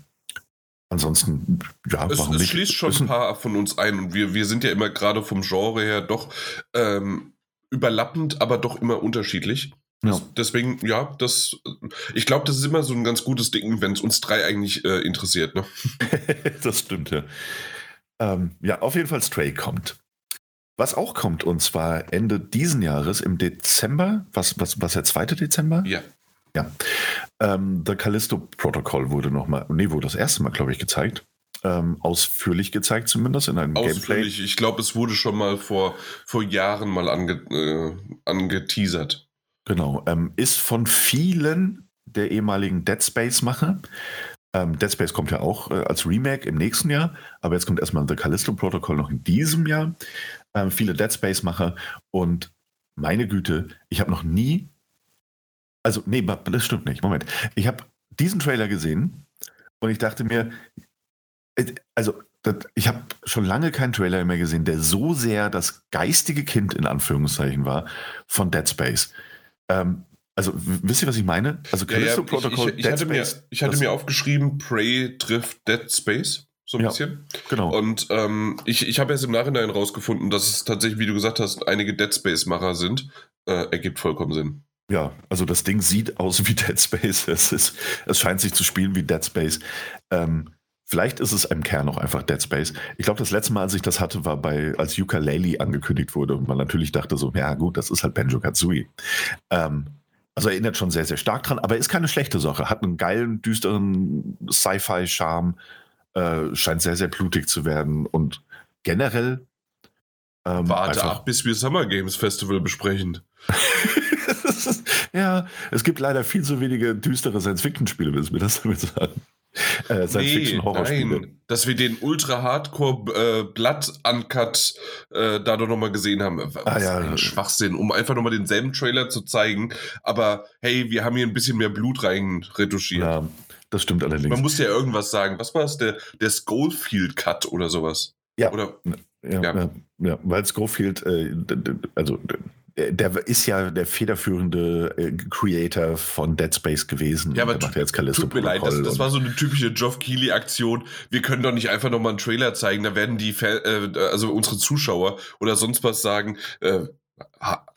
ansonsten, ja, Es, warum es nicht? schließt schon ein- paar von uns ein und wir, wir sind ja immer gerade vom Genre her doch ähm, überlappend, aber doch immer unterschiedlich. Ja. Deswegen, ja, das, ich glaube, das ist immer so ein ganz gutes Ding, wenn es uns drei eigentlich äh, interessiert. Ne? das stimmt, ja. Ähm, ja, auf jeden Fall Stray kommt. Was auch kommt, und zwar Ende diesen Jahres im Dezember, was, was, was der 2. Dezember? Ja. Ähm, The Callisto Protocol wurde nochmal, nee, wurde das erste Mal, glaube ich, gezeigt. Ähm, ausführlich gezeigt zumindest in einem Gameplay. Ausführlich. Ich glaube, es wurde schon mal vor, vor Jahren mal ange, äh, angeteasert. Genau. Ähm, ist von vielen der ehemaligen Dead Space-Macher. Ähm, Dead Space kommt ja auch äh, als Remake im nächsten Jahr, aber jetzt kommt erstmal The Callisto Protocol noch in diesem Jahr. Ähm, viele Dead Space-Macher und meine Güte, ich habe noch nie. Also, nee, das stimmt nicht. Moment. Ich habe diesen Trailer gesehen und ich dachte mir, äh, also das, ich habe schon lange keinen Trailer mehr gesehen, der so sehr das geistige Kind in Anführungszeichen war von Dead Space. Ähm, also wisst ihr, was ich meine? Also Callisto ja, ja, Protocol, ich, ich, ich hatte, Space, mir, ich hatte mir aufgeschrieben, Prey trifft Dead Space so ein ja, bisschen. Genau. Und ähm, ich, ich habe erst im Nachhinein rausgefunden, dass es tatsächlich, wie du gesagt hast, einige Dead Space-Macher sind. Äh, ergibt vollkommen Sinn. Ja, also das Ding sieht aus wie Dead Space. Es, ist, es scheint sich zu spielen wie Dead Space. Ähm, vielleicht ist es im Kern auch einfach Dead Space. Ich glaube, das letzte Mal, als ich das hatte, war bei, als Ukulele angekündigt wurde und man natürlich dachte so, ja gut, das ist halt Banjo Kazooie. Ähm, also erinnert schon sehr, sehr stark dran, aber ist keine schlechte Sache. Hat einen geilen, düsteren Sci-Fi-Charme äh, scheint sehr, sehr blutig zu werden und generell. Ähm, Warte ab, bis wir Summer Games Festival besprechen. ja, es gibt leider viel zu wenige düstere Science-Fiction-Spiele, willst du mir das damit sagen? Äh, Science-Fiction-Horrorspiele. Nee, dass wir den Ultra-Hardcore äh, äh, da doch nochmal gesehen haben. Was ah, ja. ein Schwachsinn, um einfach nochmal denselben Trailer zu zeigen. Aber hey, wir haben hier ein bisschen mehr Blut rein retuschiert. Ja, das stimmt allerdings. Man muss ja irgendwas sagen. Was war es? Der, der Schofield Cut oder sowas? Ja. Oder, ja, ja. ja, ja weil Schofield, äh, also der ist ja der federführende äh, Creator von Dead Space gewesen. Ja, aber macht jetzt Callisto tut mir leid, das, das, war so eine typische Geoff Keighley-Aktion. Wir können doch nicht einfach nochmal einen Trailer zeigen, da werden die, äh, also unsere Zuschauer oder sonst was sagen, äh,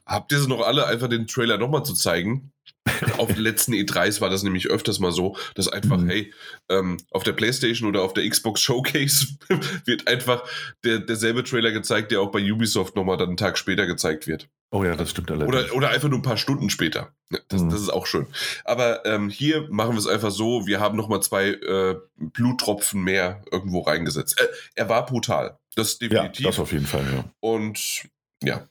habt ihr sie noch alle, einfach den Trailer nochmal zu zeigen? auf den letzten E3s war das nämlich öfters mal so, dass einfach, mhm. hey, ähm, auf der PlayStation oder auf der Xbox Showcase wird einfach der, derselbe Trailer gezeigt, der auch bei Ubisoft nochmal dann einen Tag später gezeigt wird. Oh ja, das stimmt allerdings. Oder, oder einfach nur ein paar Stunden später. Das, mhm. das ist auch schön. Aber ähm, hier machen wir es einfach so, wir haben nochmal zwei äh, Bluttropfen mehr irgendwo reingesetzt. Äh, er war brutal. Das definitiv. Ja, das auf jeden Fall, ja. Und ja.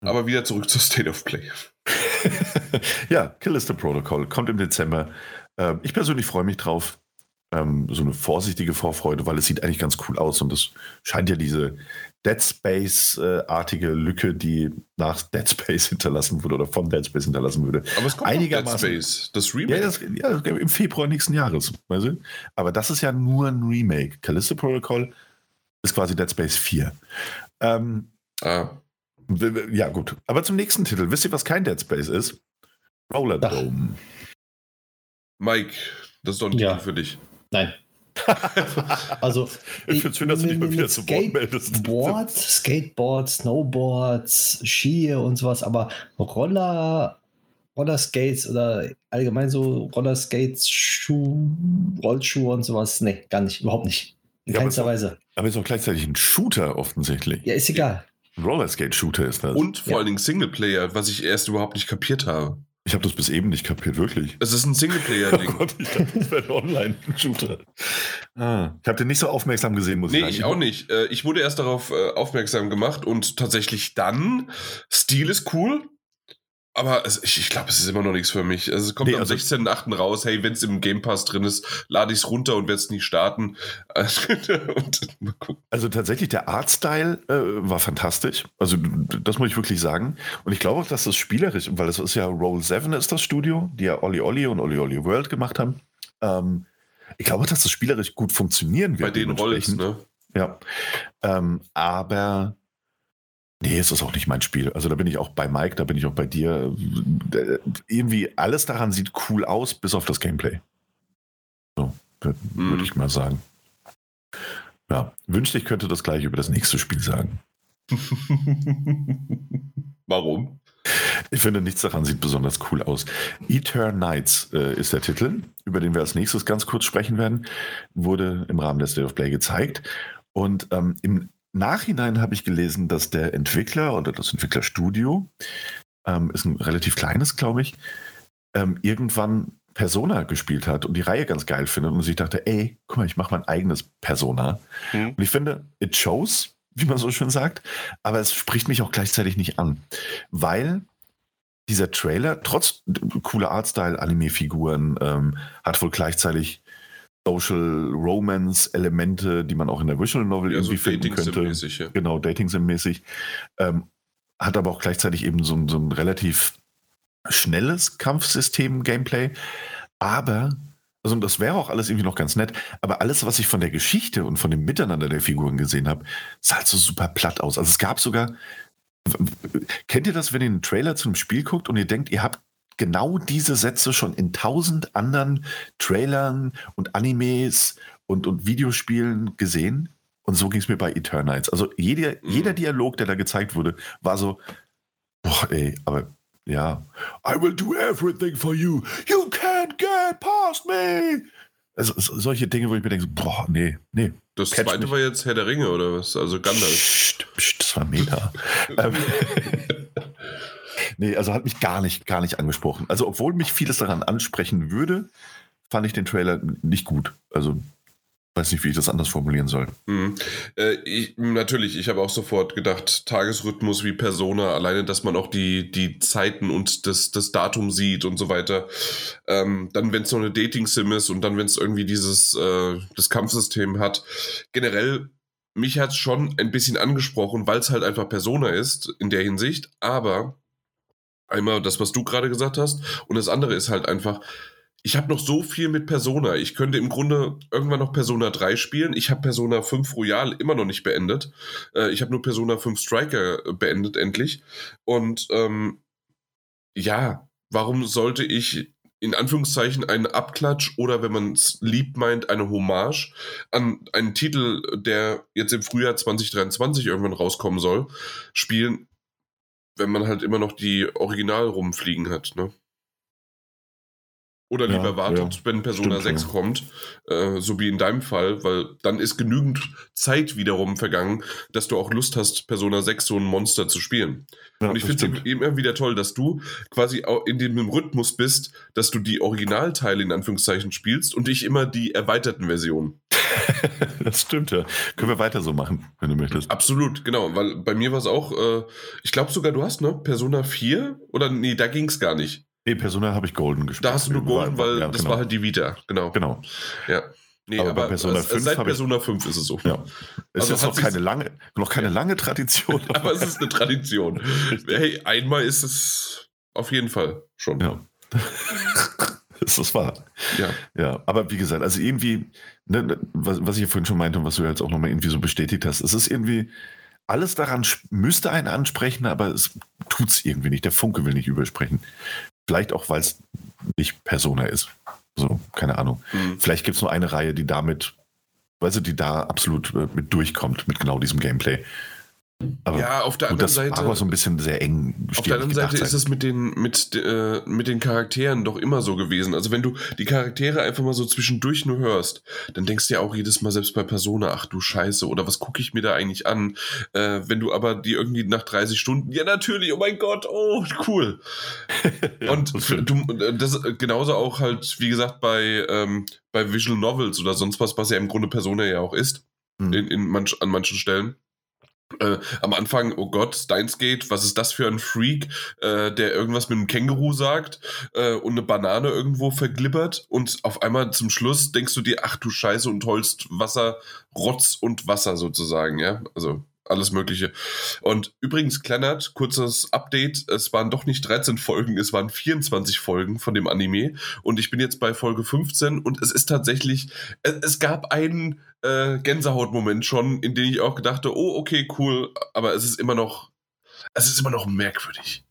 Aber wieder zurück zur State of Play. ja, Callisto Protocol kommt im Dezember. Ähm, ich persönlich freue mich drauf. Ähm, so eine vorsichtige Vorfreude, weil es sieht eigentlich ganz cool aus und es scheint ja diese Dead Space-artige Lücke, die nach Dead Space hinterlassen wurde oder von Dead Space hinterlassen würde. Aber es kommt einigermaßen. Dead Space, das Remake. Ja, das, ja, im Februar nächsten Jahres. Weißt du? Aber das ist ja nur ein Remake. Callisto Protocol ist quasi Dead Space 4. Ähm, ah. Ja, gut. Aber zum nächsten Titel. Wisst ihr, was kein Dead Space ist? Roller Dome. Mike, das ist doch ein ja. Titel für dich. Nein. also, ich finde es schön, dass du dich mal wieder zu Wort meldest. Board, Skateboard, Snowboards, Skier und sowas, aber Roller, Rollerskates oder allgemein so Rollerskates, Schuh, Rollschuhe und sowas, nee, gar nicht, überhaupt nicht. In ja, keinster Weise. Aber ist auch gleichzeitig ein Shooter offensichtlich. Ja, ist egal. Rollerskate-Shooter ist das. Und vor ja. allen Dingen Singleplayer, was ich erst überhaupt nicht kapiert habe. Ich habe das bis eben nicht kapiert, wirklich. Es ist ein Singleplayer-Ding. Oh ich dachte, das wäre ein Online-Shooter. Ah, ich habe den nicht so aufmerksam gesehen, muss nee, ich sagen. Nee, ich auch nicht. Äh, ich wurde erst darauf äh, aufmerksam gemacht und tatsächlich dann, Stil ist cool, aber es, ich, ich glaube, es ist immer noch nichts für mich. Also es kommt nee, am also 16.8. raus. Hey, wenn es im Game Pass drin ist, lade ich es runter und werde es nicht starten. und, also tatsächlich, der Artstyle äh, war fantastisch. Also das muss ich wirklich sagen. Und ich glaube auch, dass das spielerisch, weil es ist ja Roll 7 ist das Studio, die ja Olli Olli und Olli Olli World gemacht haben. Ähm, ich glaube, dass das spielerisch gut funktionieren wird. Bei den Rolls, ne? Ja. Ähm, aber Nee, es ist auch nicht mein Spiel. Also da bin ich auch bei Mike, da bin ich auch bei dir. Irgendwie alles daran sieht cool aus, bis auf das Gameplay. So, würde mm. ich mal sagen. Ja, wünschte ich könnte das gleich über das nächste Spiel sagen. Warum? Ich finde, nichts daran sieht besonders cool aus. Eternights äh, ist der Titel, über den wir als nächstes ganz kurz sprechen werden. Wurde im Rahmen der State of Play gezeigt. Und ähm, im Nachhinein habe ich gelesen, dass der Entwickler oder das Entwicklerstudio, ähm, ist ein relativ kleines, glaube ich, ähm, irgendwann Persona gespielt hat und die Reihe ganz geil findet und sich dachte, ey, guck mal, ich mache mein eigenes Persona. Mhm. Und ich finde, it shows, wie man so schön sagt, aber es spricht mich auch gleichzeitig nicht an, weil dieser Trailer, trotz cooler Artstyle, Anime-Figuren, ähm, hat wohl gleichzeitig Social Romance Elemente, die man auch in der Visual Novel ja, irgendwie so finden könnte. Ja. Genau, Dating Sim mäßig. Ähm, hat aber auch gleichzeitig eben so, so ein relativ schnelles Kampfsystem Gameplay. Aber Also das wäre auch alles irgendwie noch ganz nett, aber alles, was ich von der Geschichte und von dem Miteinander der Figuren gesehen habe, sah halt so super platt aus. Also es gab sogar, kennt ihr das, wenn ihr einen Trailer zu einem Spiel guckt und ihr denkt, ihr habt genau diese Sätze schon in tausend anderen Trailern und Animes und, und Videospielen gesehen? Und so ging es mir bei Eternites. Also jeder, mhm. jeder Dialog, der da gezeigt wurde, war so, boah, ey, aber ja, I will do everything for you. You can't get past me. Also solche Dinge, wo ich mir denke, boah, nee, nee. Das zweite mich. war jetzt Herr der Ringe oder was? Also Gandalf. Psst, psst, das war Meta. Nee, also hat mich gar nicht, gar nicht angesprochen. Also obwohl mich vieles daran ansprechen würde, fand ich den Trailer nicht gut. Also weiß nicht, wie ich das anders formulieren soll. Mhm. Äh, ich, natürlich, ich habe auch sofort gedacht, Tagesrhythmus wie Persona, alleine, dass man auch die, die Zeiten und das, das Datum sieht und so weiter. Ähm, dann, wenn es noch eine Dating-Sim ist und dann, wenn es irgendwie dieses äh, das Kampfsystem hat. Generell, mich hat es schon ein bisschen angesprochen, weil es halt einfach Persona ist in der Hinsicht, aber einmal das, was du gerade gesagt hast, und das andere ist halt einfach, ich habe noch so viel mit Persona. Ich könnte im Grunde irgendwann noch Persona 3 spielen. Ich habe Persona 5 Royal immer noch nicht beendet. Äh, ich habe nur Persona 5 Striker äh, beendet, endlich. Und ähm, ja, warum sollte ich in Anführungszeichen einen Abklatsch oder wenn man es lieb meint, eine Hommage an einen Titel, der jetzt im Frühjahr 2023 irgendwann rauskommen soll, spielen, wenn man halt immer noch die Original rumfliegen hat, ne? Oder lieber ja, wartet, ja. wenn Persona Stimmt, 6 ja. kommt, äh, so wie in deinem Fall, weil dann ist genügend Zeit wiederum vergangen, dass du auch Lust hast, Persona 6 so ein Monster zu spielen. Und ich finde es immer wieder toll, dass du quasi auch in dem Rhythmus bist, dass du die Originalteile in Anführungszeichen spielst und ich immer die erweiterten Versionen. das stimmt, ja. Können wir weiter so machen, wenn du möchtest. Absolut, genau. Weil bei mir war es auch, äh, ich glaube sogar, du hast, ne? Persona 4? Oder nee, da ging es gar nicht. Nee, Persona habe ich Golden gespielt. Da hast du nur Golden, weil ja, das genau. war halt die Vita, genau. Genau. Ja. Nee, aber, aber Persona 5 seit Persona 5 ist es so. Ja. Es also ist noch keine, lange, noch keine ja. lange Tradition. aber es ist eine Tradition. hey, einmal ist es auf jeden Fall schon. Ja. ist das wahr. Ja. Ja, aber wie gesagt, also irgendwie, ne, ne was, was ich vorhin schon meinte und was du jetzt auch nochmal irgendwie so bestätigt hast, es ist irgendwie, alles daran müsste einen ansprechen, aber es tut es irgendwie nicht. Der Funke will nicht übersprechen. Vielleicht auch, weil es nicht Persona ist. So, keine Ahnung. Mhm. Vielleicht gibt es nur eine Reihe, die damit, weißt du, die da absolut äh, mit durchkommt, mit genau diesem Gameplay. Aber ja, auf der anderen das Seite. Aber so ein bisschen sehr eng. Auf der anderen Seite ist es mit den, mit, äh, mit den Charakteren doch immer so gewesen. Also, wenn du die Charaktere einfach mal so zwischendurch nur hörst, dann denkst du ja auch jedes Mal, selbst bei Persona, ach du Scheiße, oder was gucke ich mir da eigentlich an? Äh, wenn du aber die irgendwie nach 30 Stunden, ja, natürlich, oh mein Gott, oh, cool. ja, Und das du, das genauso auch halt, wie gesagt, bei, ähm, bei Visual Novels oder sonst was, was ja im Grunde Persona ja auch ist. Mhm. In, in manch, an manchen Stellen äh, am Anfang, oh Gott, Steins Gate, was ist das für ein Freak, äh, der irgendwas mit einem Känguru sagt äh, und eine Banane irgendwo verglibbert und auf einmal zum Schluss denkst du dir, ach du Scheiße und holst Wasser, Rotz und Wasser sozusagen, ja, also alles Mögliche. Und übrigens, Kleinert, kurzes Update, es waren doch nicht 13 Folgen, es waren 24 Folgen von dem Anime und ich bin jetzt bei Folge 15 und es ist tatsächlich, es, es gab einen äh, Gänsehautmoment schon, in dem ich auch gedachte, oh, okay, cool, aber es ist immer noch, es ist immer noch merkwürdig.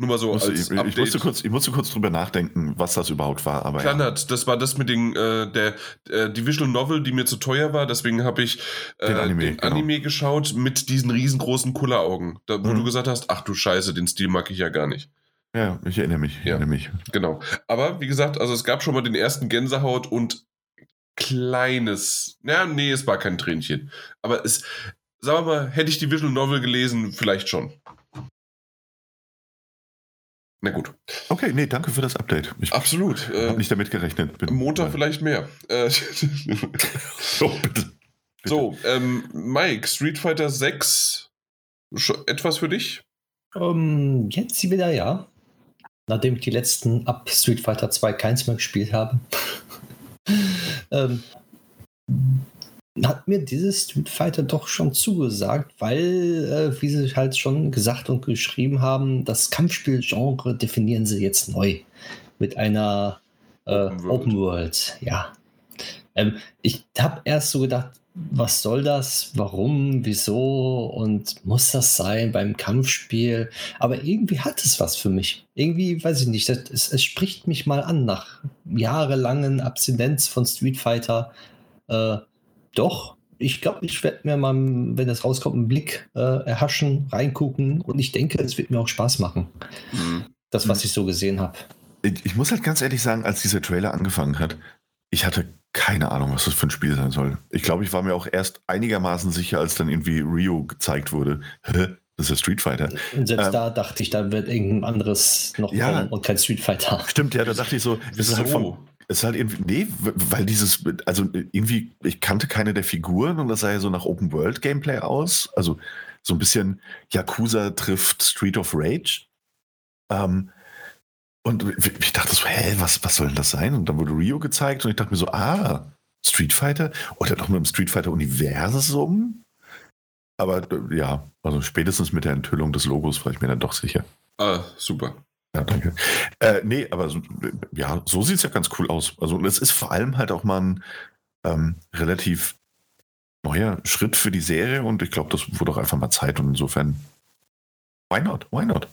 Nur mal so musste, als ich, ich, musste kurz, ich musste kurz drüber nachdenken, was das überhaupt war. Aber Kleinert, ja. das war das mit den, äh, der, äh, die Visual Novel, die mir zu teuer war. Deswegen habe ich äh, den, Anime, den genau. Anime, geschaut mit diesen riesengroßen Kulleraugen. Da, wo mhm. du gesagt hast, ach du Scheiße, den Stil mag ich ja gar nicht. Ja, ich erinnere mich. Ich ja, erinnere mich. Genau. Aber wie gesagt, also es gab schon mal den ersten Gänsehaut und kleines, ja, nee, es war kein Tränchen. Aber es, sagen wir mal, hätte ich die Visual Novel gelesen, vielleicht schon. Na gut. Okay, nee, danke für das Update. Ich Absolut. Ich habe nicht damit gerechnet. Bin, Montag vielleicht mehr. Äh, so, bitte. bitte. So, ähm, Mike, Street Fighter 6, etwas für dich? Um, ähm, jetzt wieder ja. Nachdem ich die letzten ab Street Fighter 2 keins mehr gespielt habe. ähm, hat mir dieses Street Fighter doch schon zugesagt, weil, äh, wie sie halt schon gesagt und geschrieben haben, das Kampfspielgenre definieren sie jetzt neu. Mit einer Äh, Open, World. Open World, ja. Ähm, ich habe erst so gedacht, was soll das? Warum? Wieso? Und muss das sein beim Kampfspiel? Aber irgendwie hat es was für mich. Irgendwie, weiß ich nicht, es, es spricht mich mal an nach jahrelangen Abstinenz von Street Fighter. Äh, doch, ich glaube, ich werde mir mal, wenn das rauskommt, einen Blick äh, erhaschen, reingucken und ich denke, es wird mir auch Spaß machen. Mhm. Das, was mhm. ich so gesehen habe. Ich, muss halt ganz ehrlich sagen, als dieser Trailer angefangen hat, ich hatte keine Ahnung, was das für ein Spiel sein soll. Ich glaube, ich war mir auch erst einigermaßen sicher, als dann irgendwie Rio gezeigt wurde. Das ist Street Fighter. Und selbst ähm, da dachte ich, da wird irgendein anderes noch ja, kommen und kein Street Fighter. Stimmt, ja, da dachte ich so, es ist halt vom, ist halt irgendwie, nee, weil dieses, also irgendwie, ich kannte keine der Figuren und das sah ja so nach Open World Gameplay aus. Also so ein bisschen Yakuza trifft Street of Rage. Ähm, und ich dachte so, hä, was, was soll denn das sein? Und dann wurde Rio gezeigt und ich dachte mir so, ah, Street Fighter? Oder doch mit dem Street Fighter-Universum? Aber ja, also spätestens mit der Enthüllung des Logos war ich mir dann doch sicher. Ah, super. Ja, danke. Äh, nee, aber so, ja, so sieht es ja ganz cool aus. Also es ist vor allem halt auch mal ein ähm, relativ neuer Schritt für die Serie und ich glaube, das wurde auch einfach mal Zeit und insofern Why not? Why not?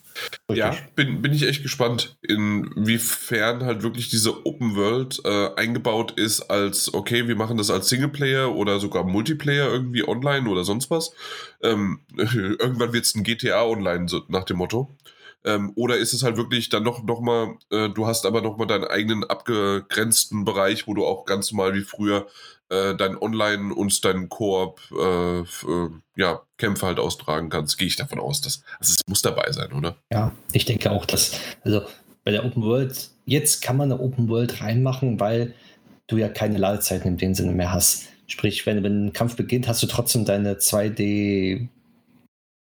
Ja, bin, bin ich echt gespannt, inwiefern halt wirklich diese Open World äh, eingebaut ist als, okay, wir machen das als Singleplayer oder sogar Multiplayer irgendwie online oder sonst was. Ähm, irgendwann wird es ein GTA online, so nach dem Motto. Ähm, oder ist es halt wirklich dann noch, noch mal, äh, du hast aber noch mal deinen eigenen abgegrenzten Bereich, wo du auch ganz normal wie früher äh, dein Online- und dein Koop äh, äh, ja, Kämpfe halt austragen kannst, gehe ich davon aus, dass also es muss dabei sein, oder? Ja, ich denke auch, dass, also bei der Open World, jetzt kann man eine Open World reinmachen, weil du ja keine Ladezeiten in dem Sinne mehr hast. Sprich, wenn, wenn ein Kampf beginnt, hast du trotzdem deine 2D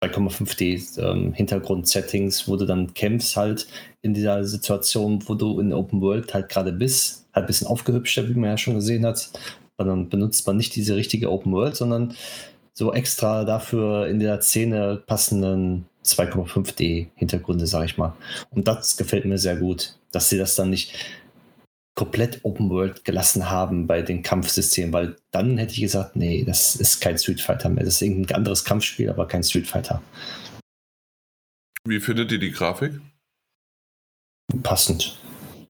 3,5D ähm, Hintergrund-Settings, wo du dann kämpfst halt in dieser Situation, wo du in Open World halt gerade bist, halt ein bisschen aufgehübschter, wie man ja schon gesehen hat dann benutzt man nicht diese richtige Open World, sondern so extra dafür in der Szene passenden 2,5D Hintergründe, sage ich mal. Und das gefällt mir sehr gut, dass sie das dann nicht komplett Open World gelassen haben bei den Kampfsystemen, weil dann hätte ich gesagt, nee, das ist kein Street Fighter mehr. Das ist irgendein anderes Kampfspiel, aber kein Street Fighter. Wie findet ihr die Grafik? Passend.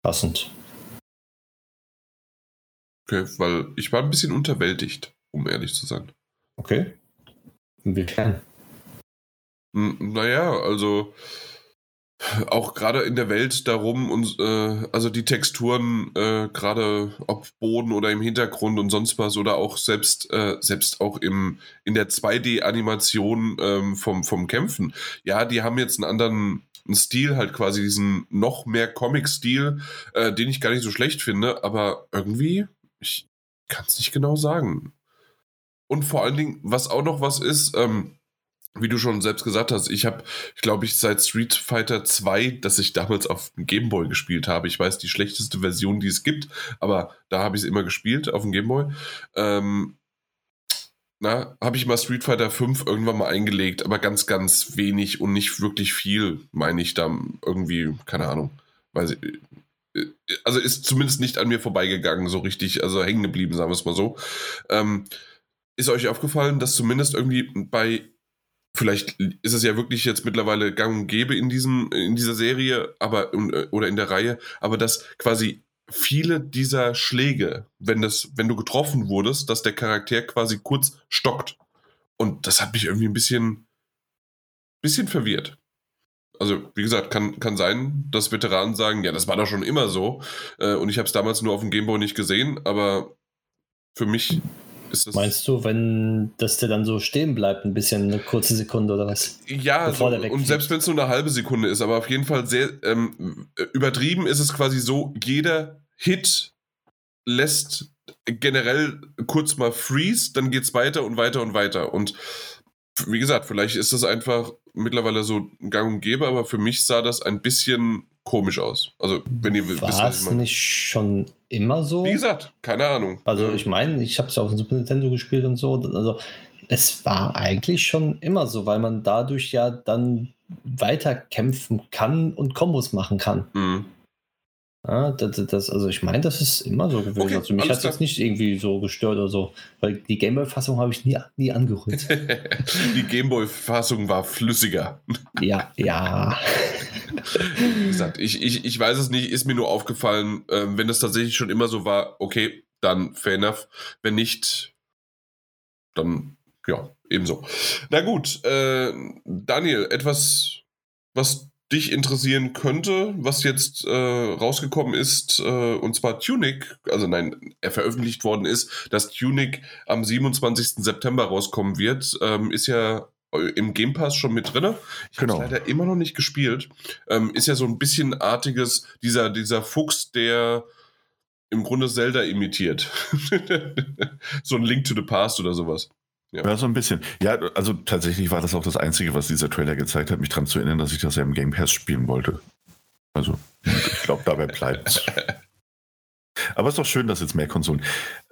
Passend. Okay, weil ich war ein bisschen unterwältigt, um ehrlich zu sein. Okay. Inwiefern? Naja, also auch gerade in der Welt darum und äh, also die Texturen äh, gerade ob Boden oder im Hintergrund und sonst was oder auch selbst äh, selbst auch im in der 2D Animation ähm, vom vom Kämpfen ja die haben jetzt einen anderen einen Stil halt quasi diesen noch mehr Comic Stil äh, den ich gar nicht so schlecht finde aber irgendwie ich kann es nicht genau sagen. Und vor allen Dingen, was auch noch was ist, ähm, wie du schon selbst gesagt hast, ich habe, glaube, ich seit Street Fighter 2, das ich damals auf dem Gameboy gespielt habe, ich weiß die schlechteste Version, die es gibt, aber da habe ich es immer gespielt auf dem Gameboy. Ähm, na, habe ich mal Street Fighter 5 irgendwann mal eingelegt, aber ganz, ganz wenig und nicht wirklich viel, meine ich da irgendwie, keine Ahnung. Weiß ich, also ist zumindest nicht an mir vorbeigegangen, so richtig, also hängen geblieben, sagen wir es mal so. Ähm, ist euch aufgefallen, dass zumindest irgendwie bei, vielleicht ist es ja wirklich jetzt mittlerweile gang und gäbe in, diesem, in dieser Serie, aber oder in der Reihe, aber dass quasi viele dieser Schläge, wenn das, wenn du getroffen wurdest, dass der Charakter quasi kurz stockt. Und das hat mich irgendwie ein bisschen, bisschen verwirrt also wie gesagt, kann, kann sein, dass Veteranen sagen, ja, das war doch schon immer so. Äh, und ich habe es damals nur auf dem Gameboy nicht gesehen, aber für mich ist das. Meinst du, wenn das der dann so stehen bleibt, ein bisschen eine kurze Sekunde oder was? Ja, so, und selbst wenn es nur eine halbe Sekunde ist, aber auf jeden Fall sehr ähm, übertrieben ist es quasi so, jeder Hit lässt generell kurz mal freeze, dann geht es weiter und weiter und weiter. Und wie gesagt, vielleicht ist das einfach mittlerweile so gang und gäbe, aber für mich sah das ein bisschen komisch aus. Also, wenn ihr War wisst, was ich meine. nicht schon immer so? Wie gesagt, keine Ahnung. Also, ich meine, ich habe es ja auf dem Super Nintendo gespielt und so. Also, es war eigentlich schon immer so, weil man dadurch ja dann weiter kämpfen kann und Kombos machen kann. Mhm. Ja, das, das, also ich meine, das ist immer so gewesen. Okay, also mich hat es jetzt nicht irgendwie so gestört oder so. Weil die Gameboy-Fassung habe ich nie, nie angerührt. Die Gameboy-Fassung war flüssiger. ja, ja. Wie gesagt, ich, ich, ich weiß es nicht, ist mir nur aufgefallen, ähm, wenn das tatsächlich schon immer so war, okay, dann fair enough. Wenn nicht, dann ja, ebenso. Na gut, äh, Daniel, etwas, was dich interessieren könnte, was jetzt äh, rausgekommen ist, äh, und zwar Tunic, also nein, er veröffentlicht worden ist, dass Tunic am 27. September rauskommen wird, ähm, ist ja im Game Pass schon mit drin. Ich Genau. habe leider immer noch nicht gespielt. Ähm, ist ja so ein bisschen artiges, dieser, dieser Fuchs, der im Grunde Zelda imitiert. so ein Link to the Past oder sowas. Ja, so ein bisschen. Ja, also tatsächlich war das auch das Einzige, was dieser Trailer gezeigt hat, mich daran zu erinnern, dass ich das ja im Game Pass spielen wollte. Also, ich glaube, dabei bleibt Aber es ist doch schön, dass jetzt mehr Konsolen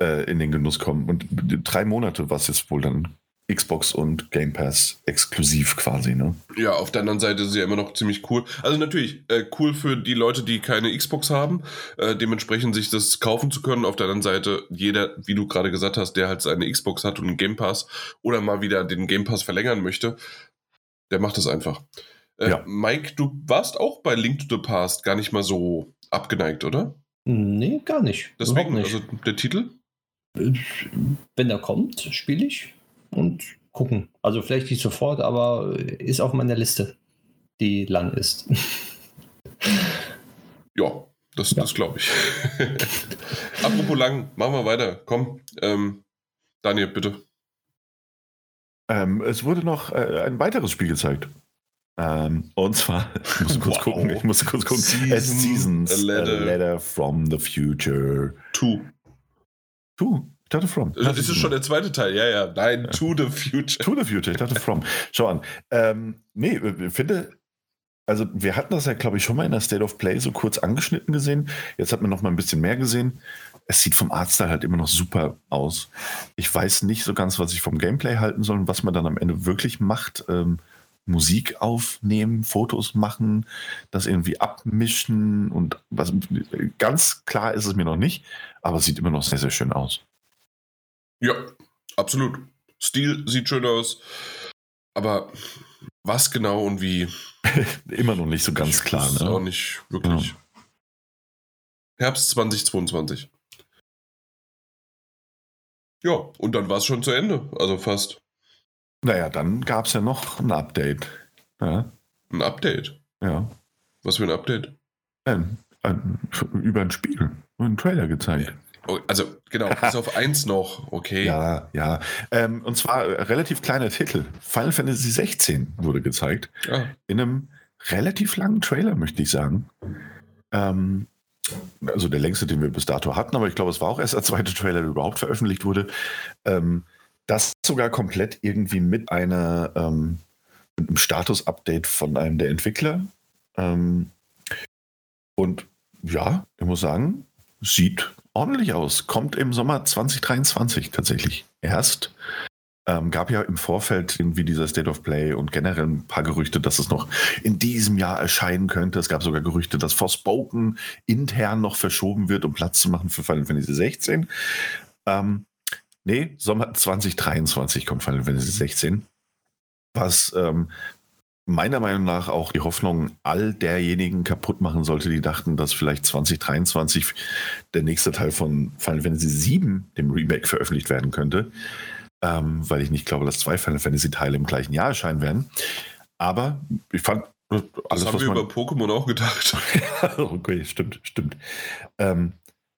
äh, in den Genuss kommen. Und drei Monate war es jetzt wohl dann Xbox und Game Pass exklusiv quasi, ne? Ja, auf der anderen Seite ist es ja immer noch ziemlich cool. Also natürlich äh, cool für die Leute, die keine Xbox haben, äh, dementsprechend sich das kaufen zu können. Auf der anderen Seite jeder, wie du gerade gesagt hast, der halt seine Xbox hat und einen Game Pass oder mal wieder den Game Pass verlängern möchte, der macht das einfach. Äh, Ja. Mike, du warst auch bei Link to the Past gar nicht mal so abgeneigt, oder? Nee, gar nicht. Deswegen, Überhaupt also der Titel? nicht. Wenn er kommt, spiele ich und gucken. Also vielleicht nicht sofort, aber ist auf meiner Liste, die lang ist. Ja, das, Ja. das glaube ich. Apropos lang, machen wir weiter. Komm, ähm, Daniel, bitte. Ähm, es wurde noch äh, ein weiteres Spiel gezeigt. Ähm, und zwar, ich muss kurz Wow. gucken, ich muss kurz gucken. Season, As Seasons, a letter. a letter from the future. Two. Ich dachte from. Das ist schon der zweite Teil, ja, ja. Nein, to the future. To the Future, ich dachte From. Schau an. Ähm, nee, ich finde, also wir hatten das ja, glaube ich, schon mal in der State of Play so kurz angeschnitten gesehen. Jetzt hat man noch mal ein bisschen mehr gesehen. Es sieht vom Artstyle halt immer noch super aus. Ich weiß nicht so ganz, was ich vom Gameplay halten soll und was man dann am Ende wirklich macht. Ähm, Musik aufnehmen, Fotos machen, das irgendwie abmischen und was ganz klar ist es mir noch nicht, aber es sieht immer noch sehr, sehr schön aus. Ja, absolut. Stil sieht schön aus. Aber was genau und wie? Immer noch nicht so ganz ich klar. weiß Auch Ne? nicht wirklich. Herbst 2022. Ja, und dann war es schon zu Ende. Also fast Naja, dann gab es ja noch ein Update. Ja, ein Update. ja. Was für ein Update? Ein, ein, über ein Spiel. Ein Trailer gezeigt. Oh, also, genau, bis auf eins noch, okay. Ja, ja. Ähm, und zwar äh, relativ kleiner Titel. Final Fantasy 16 wurde gezeigt. Ah, In einem relativ langen Trailer, möchte ich sagen. Ähm, also der längste, den wir bis dato hatten, aber ich glaube, es war auch erst der zweite Trailer, der überhaupt veröffentlicht wurde. Ähm, das sogar komplett irgendwie mit einer ähm, mit einem Status-Update von einem der Entwickler. Ähm, und ja, ich muss sagen, sieht ordentlich aus. Kommt im Sommer 2023 tatsächlich erst. Ähm, gab ja im Vorfeld irgendwie dieser State of Play und generell ein paar Gerüchte, dass es noch in diesem Jahr erscheinen könnte. Es gab sogar Gerüchte, dass Forspoken intern noch verschoben wird, um Platz zu machen für Final Fantasy 16. Ähm, nee, Sommer 2023 kommt Final Fantasy 16. Was ähm, meiner Meinung nach auch die Hoffnung all derjenigen kaputt machen sollte, die dachten, dass vielleicht 2023 der nächste Teil von Final Fantasy 7, dem Remake, veröffentlicht werden könnte. Ähm, weil ich nicht glaube, dass zwei Final Fantasy Teile im gleichen Jahr erscheinen werden. Aber ich fand äh, das alles, haben was wir man über Pokémon auch gedacht. okay, stimmt, stimmt. Ähm,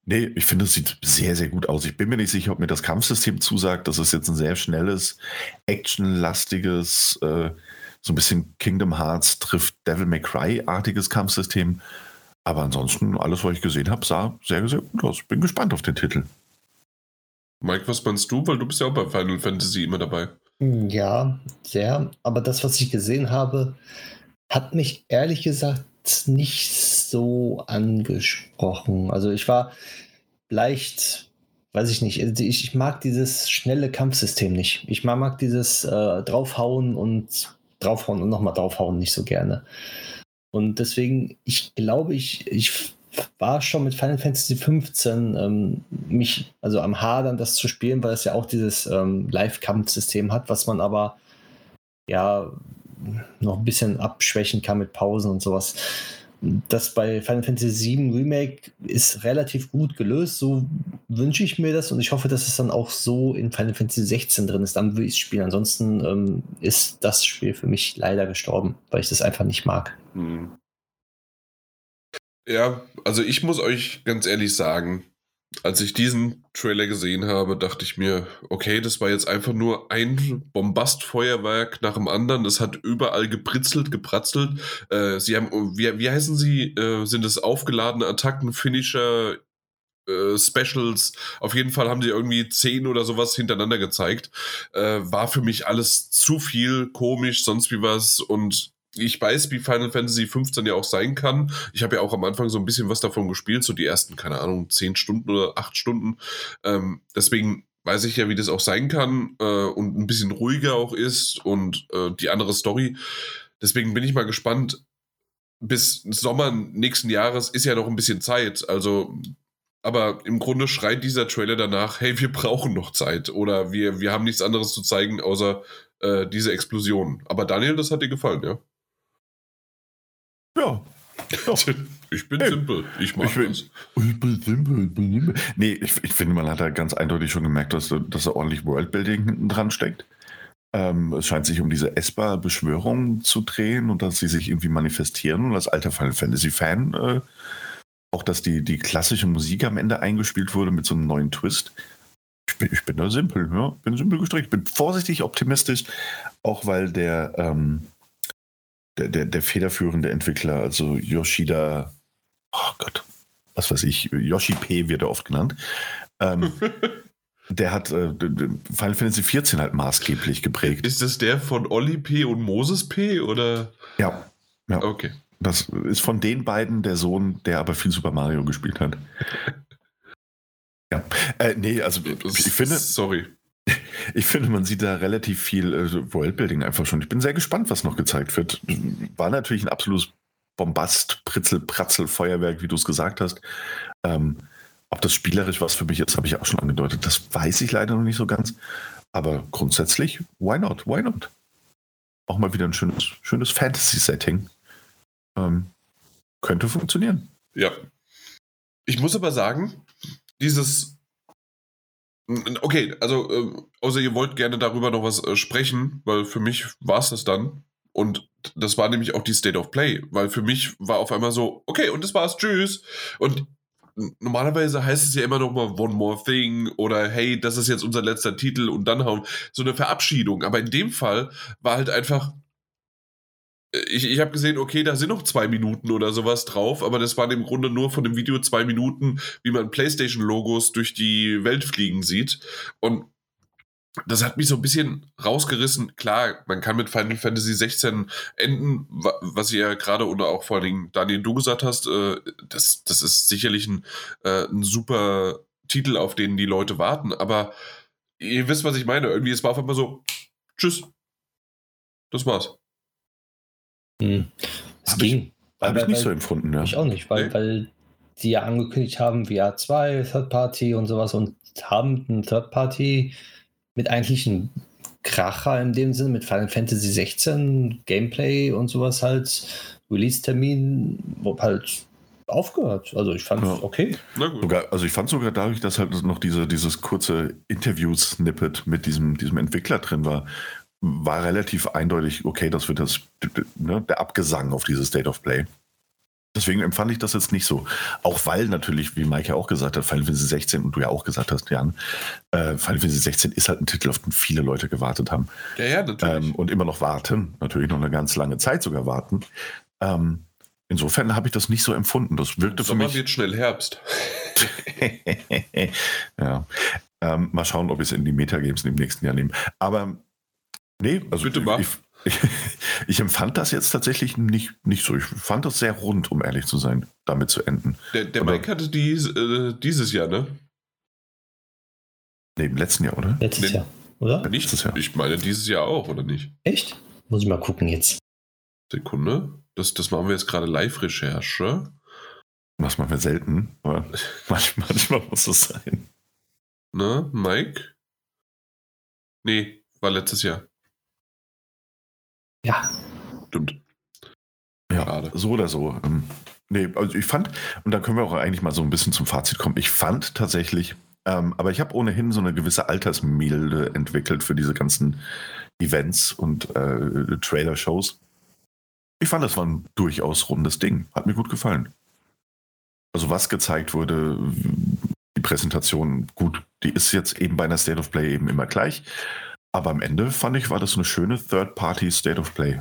nee, ich finde, es sieht sehr, sehr gut aus. Ich bin mir nicht sicher, ob mir das Kampfsystem zusagt. Das ist jetzt ein sehr schnelles, actionlastiges, äh, so ein bisschen Kingdom Hearts trifft Devil May Cry-artiges Kampfsystem. Aber ansonsten, alles, was ich gesehen habe, sah sehr, sehr gut aus. Bin gespannt auf den Titel. Mike, was meinst du? Weil du bist ja auch bei Final Fantasy immer dabei. Ja, sehr. Aber das, was ich gesehen habe, hat mich ehrlich gesagt nicht so angesprochen. Also ich war leicht, weiß ich nicht, also ich, ich mag dieses schnelle Kampfsystem nicht. Ich mag, mag dieses äh, draufhauen und draufhauen und nochmal draufhauen nicht so gerne. Und deswegen, ich glaube, ich, ich war schon mit Final Fantasy 15 ähm, mich also am Hadern, das zu spielen, weil es ja auch dieses ähm, Live-Kampf-System hat, was man aber ja noch ein bisschen abschwächen kann mit Pausen und sowas. Das bei Final Fantasy VII Remake ist relativ gut gelöst. So wünsche ich mir das und ich hoffe, dass es dann auch so in Final Fantasy 16 drin ist. Dann würde ich es spielen. Ansonsten ähm, ist das Spiel für mich leider gestorben, weil ich das einfach nicht mag. Hm. Ja, also ich muss euch ganz ehrlich sagen, als ich diesen Trailer gesehen habe, dachte ich mir, okay, das war jetzt einfach nur ein Bombastfeuerwerk nach dem anderen. Es hat überall gepritzelt, gepratzelt. Äh, sie haben, wie, wie heißen sie? Äh, sind es aufgeladene Attacken, Finisher, äh, Specials? Auf jeden Fall haben sie irgendwie zehn oder sowas hintereinander gezeigt. Äh, war für mich alles zu viel, komisch, sonst wie was und ich weiß, wie Final Fantasy 15 ja auch sein kann. Ich habe ja auch am Anfang so ein bisschen was davon gespielt, so die ersten, keine Ahnung, zehn Stunden oder acht Stunden. Ähm, deswegen weiß ich ja, wie das auch sein kann äh, und ein bisschen ruhiger auch ist und äh, die andere Story. Deswegen bin ich mal gespannt. Bis Sommer nächsten Jahres ist ja noch ein bisschen Zeit. Also, aber im Grunde schreit dieser Trailer danach, hey, wir brauchen noch Zeit oder wir, wir haben nichts anderes zu zeigen, außer äh, diese Explosion. Aber Daniel, das hat dir gefallen, ja? Ja. Ich bin hey, simpel. Ich mag ich bin, das. Ich bin simpel. Ich bin simpel. Nee, ich, ich finde, man hat da ganz eindeutig schon gemerkt, dass, dass da ordentlich Worldbuilding hinten dran steckt. Ähm, es scheint sich um diese Esper-Beschwörung zu drehen und dass sie sich irgendwie manifestieren. Und als alter Final Fantasy-Fan äh, auch, dass die, die klassische Musik am Ende eingespielt wurde mit so einem neuen Twist. Ich bin, ich bin da simpel, ja. Bin simpel gestrickt. Bin vorsichtig optimistisch, auch weil der. Ähm, der, der, der federführende Entwickler, also Yoshida, oh Gott, was weiß ich, Yoshi P wird er oft genannt. Ähm, der hat äh, Final Fantasy XIV halt maßgeblich geprägt. Ist das der von Olli P und Moses P oder? Ja, ja. Okay. Das ist von den beiden der Sohn, der aber viel Super Mario gespielt hat. ja. Äh, nee, also ich finde. Sorry. Ich finde, man sieht da relativ viel äh, Worldbuilding einfach schon. Ich bin sehr gespannt, was noch gezeigt wird. War natürlich ein absolutes Bombast, Pritzel, Pratzel, Feuerwerk, wie du es gesagt hast. Ähm, ob das spielerisch was für mich ist, habe ich auch schon angedeutet. Das weiß ich leider noch nicht so ganz. Aber grundsätzlich, why not? Why not? Auch mal wieder ein schönes, schönes Fantasy-Setting. Ähm, könnte funktionieren. Ja. Ich muss aber sagen, dieses Okay, also äh, außer ihr wollt gerne darüber noch was äh, sprechen, weil für mich war es das dann. Und das war nämlich auch die State of Play, weil für mich war auf einmal so, okay, und das war's, tschüss. Und normalerweise heißt es ja immer noch mal One More Thing oder hey, das ist jetzt unser letzter Titel und dann hauen. So eine Verabschiedung. Aber in dem Fall war halt einfach, ich, ich habe gesehen, okay, da sind noch zwei Minuten oder sowas drauf, aber das waren im Grunde nur von dem Video zwei Minuten, wie man PlayStation-Logos durch die Welt fliegen sieht. Und das hat mich so ein bisschen rausgerissen. Klar, man kann mit Final Fantasy 16 enden, was ihr ja gerade oder auch vor allen Dingen Daniel, du gesagt hast, äh, das, das ist sicherlich ein, äh, ein super Titel, auf den die Leute warten, aber ihr wisst, was ich meine. Irgendwie, es war auf einmal so, tschüss. Das war's. Hm. Es Hab ging. Habe ich nicht so empfunden, ja. Ich auch nicht, weil, nee. weil die ja angekündigt haben, VR 2, Third Party und sowas und haben ein Third Party mit eigentlich einem Kracher in dem Sinne, mit Final Fantasy 16, Gameplay und sowas halt, Release-Termin, halt aufgehört. Also ich fand es ja. okay. Sogar, also ich fand sogar dadurch, dass halt noch diese, dieses kurze Interview-Snippet mit diesem, diesem Entwickler drin war, war relativ eindeutig, okay, das wird das, ne, der Abgesang auf dieses State of Play. Deswegen empfand ich das jetzt nicht so. Auch weil natürlich, wie Mike ja auch gesagt hat, Final Fantasy 16 und du ja auch gesagt hast, Jan, äh, Final Fantasy 16 ist halt ein Titel, auf den viele Leute gewartet haben. Ja, ja, natürlich. Ähm, und immer noch warten. Natürlich noch eine ganz lange Zeit sogar warten. Ähm, insofern habe ich das nicht so empfunden. Das wirkte Sommer für mich. wird schnell Herbst. ja. Ähm, mal schauen, ob wir es in die Metagames im nächsten Jahr nehmen. Aber Nee, also Bitte mach. Ich, ich, ich, empfand das jetzt tatsächlich nicht, nicht so. Ich fand das sehr rund, um ehrlich zu sein, damit zu enden. Der, der Mike hatte dies, äh, dieses Jahr, ne? Nee, im letzten Jahr, oder? Letztes nee, Jahr, oder? Nicht, Jahr. Ich meine dieses Jahr auch, oder nicht? Echt? Muss ich mal gucken jetzt. Sekunde. Das, das machen wir jetzt gerade Live-Recherche. Was machen wir selten, aber manchmal, manchmal muss es sein. Ne, Mike? Nee, war letztes Jahr. Ja. Stimmt. Ja, Schade. so oder so. Ähm, nee, also ich fand, und da können wir auch eigentlich mal so ein bisschen zum Fazit kommen. Ich fand tatsächlich, ähm, aber ich habe ohnehin so eine gewisse Altersmilde entwickelt für diese ganzen Events und äh, Trailer-Shows. Ich fand, das war ein durchaus rundes Ding. Hat mir gut gefallen. Also was gezeigt wurde, die Präsentation, gut, die ist jetzt eben bei einer State of Play eben immer gleich. Aber am Ende fand ich, war das eine schöne Third-Party State of Play.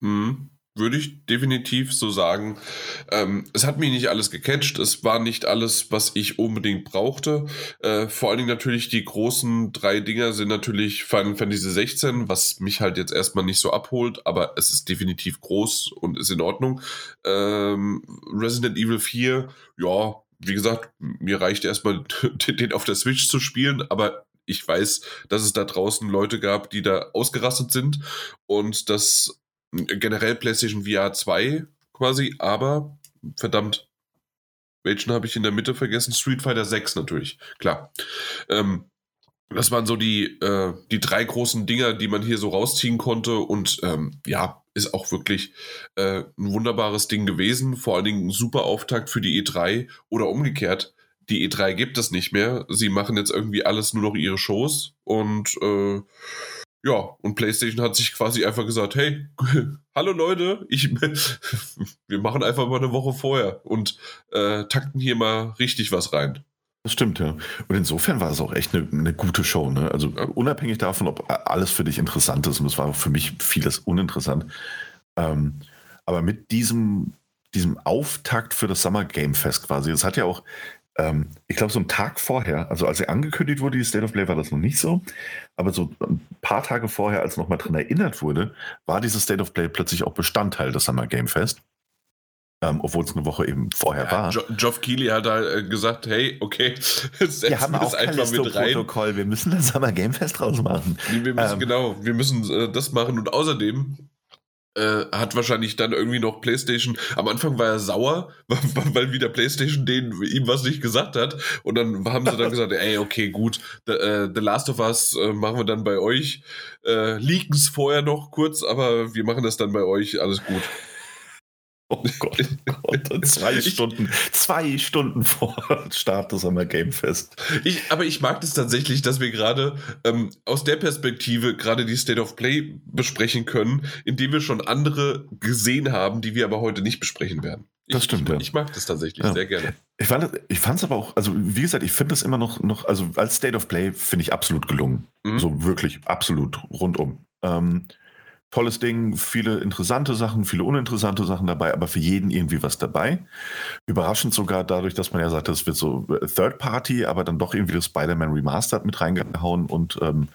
Mhm. Würde ich definitiv so sagen. Ähm, es hat mich nicht alles gecatcht. Es war nicht alles, was ich unbedingt brauchte. Äh, vor allen Dingen natürlich die großen drei Dinger sind natürlich Final Fantasy 16, was mich halt jetzt erstmal nicht so abholt, aber es ist definitiv groß und ist in Ordnung. Ähm, Resident Evil 4, ja, wie gesagt, mir reicht erstmal den auf der Switch zu spielen, aber ich weiß, dass es da draußen Leute gab, die da ausgerastet sind und das generell PlayStation VR 2 quasi, aber verdammt, welchen habe ich in der Mitte vergessen? Street Fighter 6 natürlich, klar. Ähm, das waren so die, äh, die drei großen Dinger, die man hier so rausziehen konnte und ähm, ja, ist auch wirklich äh, ein wunderbares Ding gewesen. Vor allen Dingen ein super Auftakt für die E3 oder umgekehrt. Die E3 gibt es nicht mehr. Sie machen jetzt irgendwie alles nur noch ihre Shows und äh, ja, und PlayStation hat sich quasi einfach gesagt, hey, hallo Leute, ich, wir machen einfach mal eine Woche vorher und äh, takten hier mal richtig was rein. Das stimmt, ja. Und insofern war es auch echt eine, eine gute Show. Ne? Also Ja. unabhängig davon, ob alles für dich interessant ist, und es war auch für mich vieles uninteressant. Ähm, aber mit diesem, diesem Auftakt für das Summer Game Fest quasi, es hat ja auch, ähm, ich glaube, so einen Tag vorher, also als er angekündigt wurde, die State of Play, war das noch nicht so. Aber so ein paar Tage vorher, als nochmal dran erinnert wurde, war dieses State of Play plötzlich auch Bestandteil des Summer Game Fest. Ähm, obwohl es eine Woche eben vorher war. Jo Geoff Keighley hat da äh, gesagt, hey, okay, setzen Wir haben auch einfach mit rein. Protokoll. Wir müssen das Summer Game Fest draus machen. Wir müssen, Ähm. genau, wir müssen äh, das machen und außerdem äh, hat wahrscheinlich dann irgendwie noch PlayStation. Am Anfang war er sauer, weil, weil wieder PlayStation denen ihm was nicht gesagt hat. Und dann haben sie dann gesagt, ey, okay, gut, The, äh, The Last of Us äh, machen wir dann bei euch. Äh, Leaken es vorher noch kurz, aber wir machen das dann bei euch. Alles gut. Oh Gott, oh Gott. Zwei Stunden, zwei Stunden vor Start des Summer Game Fest. Ich, aber ich mag das tatsächlich, dass wir gerade ähm, aus der Perspektive gerade die State of Play besprechen können, indem wir schon andere gesehen haben, die wir aber heute nicht besprechen werden. Ich, Das stimmt, ich, ja. ich mag das tatsächlich Ja. sehr gerne. Ich fand ich fand's aber auch, also wie gesagt, ich finde das immer noch, noch, also als State of Play finde ich absolut gelungen. Mhm. So wirklich absolut rundum. Ähm, tolles Ding, viele interessante Sachen, viele uninteressante Sachen dabei, aber für jeden irgendwie was dabei. Überraschend sogar dadurch, dass man ja sagt, das wird so äh, Third Party, aber dann doch irgendwie das Spider-Man Remastered mit reingehauen und ähm,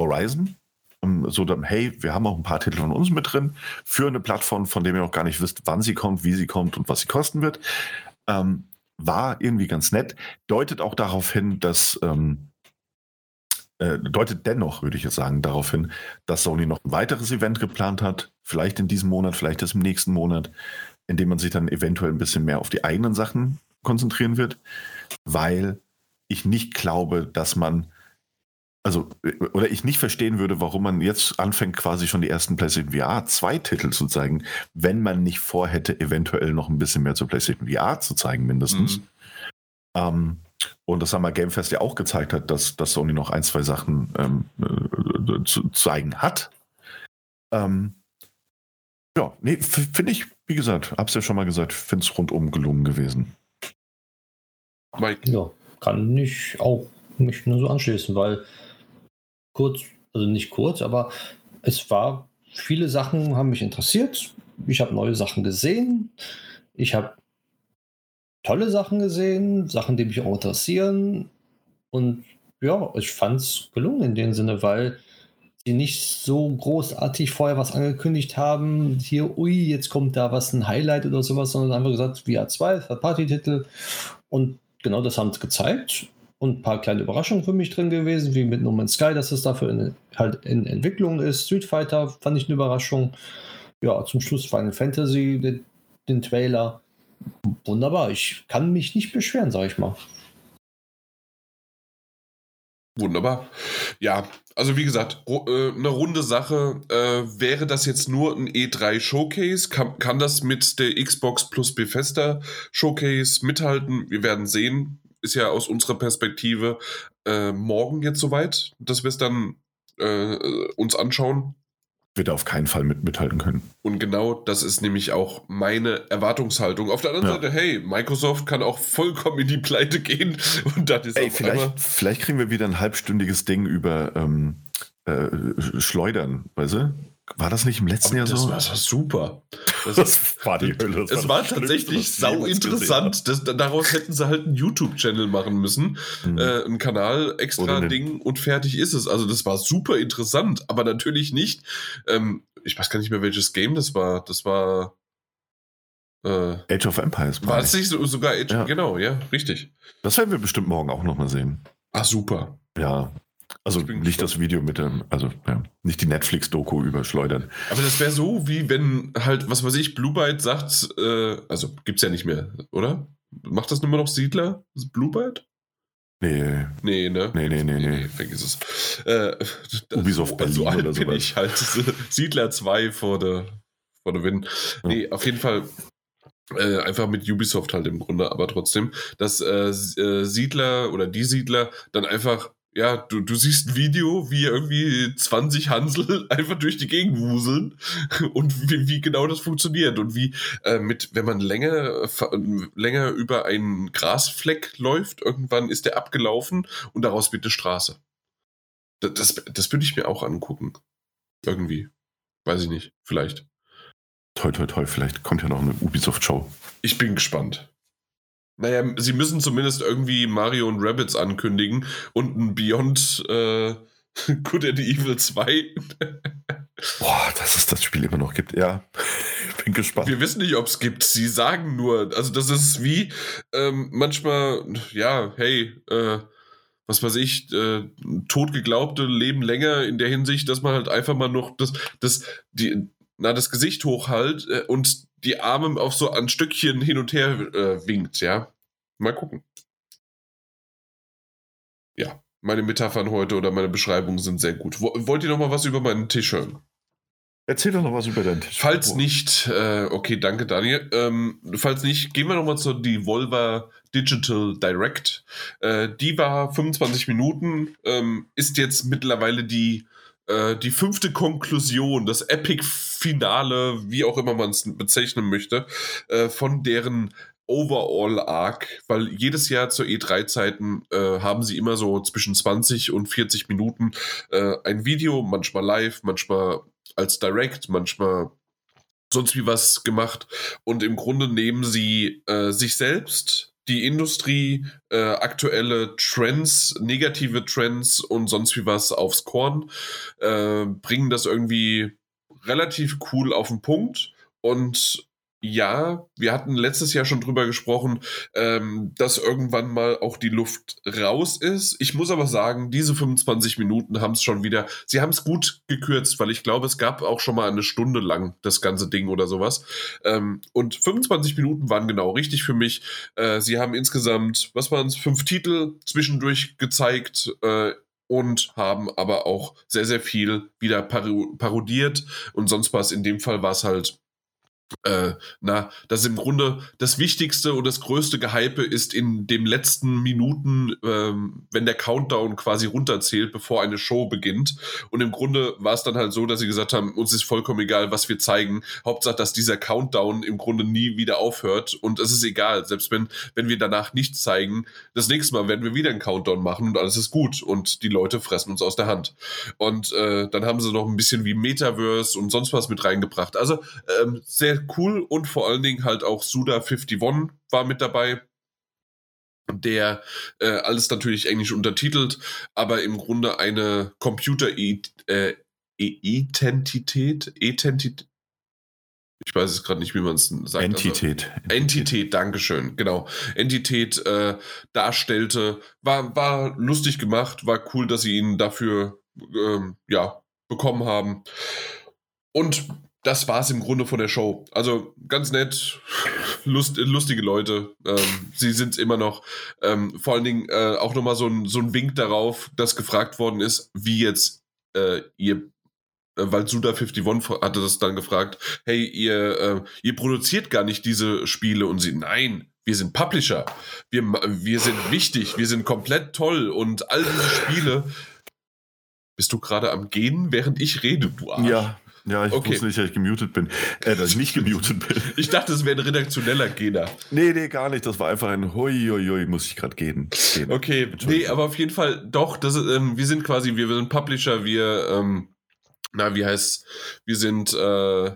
Horizon. Ähm, So dann, hey, wir haben auch ein paar Titel von uns mit drin für eine Plattform, von der ihr noch gar nicht wisst, wann sie kommt, wie sie kommt und was sie kosten wird. Ähm, war irgendwie ganz nett. Deutet auch darauf hin, dass ähm, äh, deutet dennoch, würde ich jetzt sagen, darauf hin, dass Sony noch ein weiteres Event geplant hat, vielleicht in diesem Monat, vielleicht erst im nächsten Monat, in dem man sich dann eventuell ein bisschen mehr auf die eigenen Sachen konzentrieren wird, weil ich nicht glaube, dass man, also, äh, oder ich nicht verstehen würde, warum man jetzt anfängt, quasi schon die ersten PlayStation VR 2 Titel zu zeigen, wenn man nicht vorhätte, eventuell noch ein bisschen mehr zur PlayStation VR zu zeigen, mindestens. Mhm. Ähm, und das Summer Game Fest ja auch gezeigt hat, dass, dass Sony noch ein, zwei Sachen ähm, äh, zu zeigen hat. Ähm, ja, nee, finde ich, wie gesagt, hab's ja schon mal gesagt, finde es rundum gelungen gewesen. Mike. Ja, kann ich auch mich nur so anschließen, weil kurz, also nicht kurz, aber es war, viele Sachen haben mich interessiert. Ich habe neue Sachen gesehen. Ich habe tolle Sachen gesehen, Sachen, die mich auch interessieren. Und ja, ich fand es gelungen in dem Sinne, weil sie nicht so großartig vorher was angekündigt haben. Hier, ui, jetzt kommt da was, ein Highlight oder sowas, sondern einfach gesagt, VR 2, Party-Titel. Und genau das haben sie gezeigt. Und ein paar kleine Überraschungen für mich drin gewesen, wie mit No Man's Sky, dass es dafür in, halt in Entwicklung ist. Street Fighter fand ich eine Überraschung. Ja, zum Schluss Final Fantasy, den Trailer. Wunderbar, ich kann mich nicht beschweren, sag ich mal. Wunderbar. Ja, also wie gesagt, äh, eine runde Sache. Äh, wäre das jetzt nur ein E3 Showcase? Kann, kann das mit der Xbox plus Bethesda Showcase mithalten? Wir werden sehen. Ist ja aus unserer Perspektive äh, morgen jetzt soweit, dass wir es dann äh, uns anschauen wird er auf keinen Fall mit, mithalten können. Und genau das ist nämlich auch meine Erwartungshaltung. Auf der anderen ja. Seite, hey, Microsoft kann auch vollkommen in die Pleite gehen und das ist Ey, vielleicht, vielleicht kriegen wir wieder ein halbstündiges Ding über ähm, äh, Schleudern, weißt du? War das nicht im letzten Aber Jahr das so? Das war super. Das, das war die Hölle. es war, war tatsächlich sau interessant. Das, daraus hätten sie halt einen YouTube-Channel machen müssen. Mhm. Äh, einen Kanal, extra Ding und fertig ist es. Also das war super interessant, aber natürlich nicht. Ähm, ich weiß gar nicht mehr, welches Game das war. Das war. Äh, Age of Empires. War es nicht so, sogar Age? Ja. Genau, ja, richtig. Das werden wir bestimmt morgen auch nochmal sehen. Ah, super. Ja, also nicht das Video mit dem, also ja, nicht die Netflix-Doku überschleudern. Aber das wäre so, wie wenn halt, was weiß ich, Blue Byte sagt, äh, also gibt's ja nicht mehr, oder? Macht das immer noch Siedler? Blue Byte? Nee. Nee, ne? Nee, nee, nee, nee. vergiss es. Äh, Ubisoft Berlin so alt oder bin ich halt. Siedler 2 vor der, vor der Win. Ja. Nee, auf jeden Fall äh, einfach mit Ubisoft halt im Grunde, aber trotzdem, dass äh, äh Siedler oder die Siedler dann einfach ja, du, du siehst ein Video, wie irgendwie 20 Hansel einfach durch die Gegend wuseln und wie, wie genau das funktioniert und wie äh, mit, wenn man länger, länger über einen Grasfleck läuft, irgendwann ist der abgelaufen und daraus wird eine Straße. Das, das, das würde ich mir auch angucken. Irgendwie. Weiß ich nicht. Vielleicht. Toi, toi, toi. Vielleicht kommt ja noch eine Ubisoft-Show. Ich bin gespannt. Naja, sie müssen zumindest irgendwie Mario und Rabbits ankündigen und ein Beyond äh, Good and Evil 2. Boah, dass es das Spiel immer noch gibt, ja. Ich bin gespannt. Wir wissen nicht, ob es gibt. Sie sagen nur, also das ist wie ähm, manchmal, ja, hey, äh, was weiß ich, äh, totgeglaubte leben länger in der Hinsicht, dass man halt einfach mal noch das, das, die, na, das Gesicht hochhalt äh, und die Arme auf so ein Stückchen hin und her äh, winkt, ja. Mal gucken. Ja, meine Metaphern heute oder meine Beschreibungen sind sehr gut. Wollt ihr noch mal was über meinen Tisch hören? Erzähl doch noch was über deinen Tisch. Falls oh. nicht, äh, okay, danke Daniel. Ähm, falls nicht, gehen wir noch mal zur Devolver Digital Direct. Äh, die war 25 Minuten, ähm, ist jetzt mittlerweile die äh, die fünfte Konklusion, das Epic-Finale, wie auch immer man es bezeichnen möchte, äh, von deren Overall-Arc, weil jedes Jahr zur E3-Zeiten äh, haben sie immer so zwischen 20 und 40 Minuten äh, ein Video, manchmal live, manchmal als Direct, manchmal sonst wie was gemacht. Und im Grunde nehmen sie äh, sich selbst die Industrie, äh, aktuelle Trends, negative Trends und sonst wie was aufs Korn, äh, bringen das irgendwie relativ cool auf den Punkt. Und ja, wir hatten letztes Jahr schon drüber gesprochen, ähm, dass irgendwann mal auch die Luft raus ist. Ich muss aber sagen, diese 25 Minuten haben es schon wieder, sie haben es gut gekürzt, weil ich glaube, es gab auch schon mal eine Stunde lang das ganze Ding oder sowas. Ähm, und 25 Minuten waren genau richtig für mich. Äh, sie haben insgesamt, was waren es, fünf Titel zwischendurch gezeigt. Äh, und haben aber auch sehr, sehr viel wieder parodiert und sonst was. In dem Fall war es halt äh, na, das im Grunde das Wichtigste und das größte Gehype ist in den letzten Minuten, ähm, wenn der Countdown quasi runterzählt, bevor eine Show beginnt. Und im Grunde war es dann halt so, dass sie gesagt haben, uns ist vollkommen egal, was wir zeigen. Hauptsache, dass dieser Countdown im Grunde nie wieder aufhört. Und es ist egal, selbst wenn, wenn wir danach nichts zeigen, das nächste Mal werden wir wieder einen Countdown machen und alles ist gut. Und die Leute fressen uns aus der Hand. Und äh, dann haben sie noch ein bisschen wie Metaverse und sonst was mit reingebracht. Also ähm, sehr cool und vor allen Dingen halt auch Suda51 war mit dabei der äh, alles natürlich englisch untertitelt, aber im Grunde eine Computer-Identität, Identität, ich weiß es gerade nicht, wie man es sagt. Also Entität. Also, Entität, Dankeschön, genau. Entität äh, darstellte. War, war lustig gemacht, war cool, dass sie ihn dafür ähm, ja, bekommen haben. Und das war es im Grunde von der Show. Also ganz nett, lust, lustige Leute. Ähm, sie sind es immer noch. Ähm, vor allen Dingen äh, auch nochmal so ein, so ein Wink darauf, dass gefragt worden ist, wie jetzt äh, ihr äh, weil Suda51 hatte das dann gefragt, hey, ihr, äh, ihr produziert gar nicht diese Spiele und sie, nein, wir sind Publisher, wir, wir sind wichtig, wir sind komplett toll und all diese Spiele. Bist du gerade am Gehen, während ich rede, du Arsch? Ja, ja, ich okay. wusste nicht, dass ich gemutet bin. Äh, dass ich nicht gemutet bin. ich dachte, es wäre ein redaktioneller Gehner. Nee, nee, gar nicht. Das war einfach ein Hui, hui, hui muss ich gerade gehen. gehen. Okay, nee, aber auf jeden Fall doch. Das, ähm, wir sind quasi, wir sind Publisher, wir, ähm, na, wie heißt, wir sind, äh,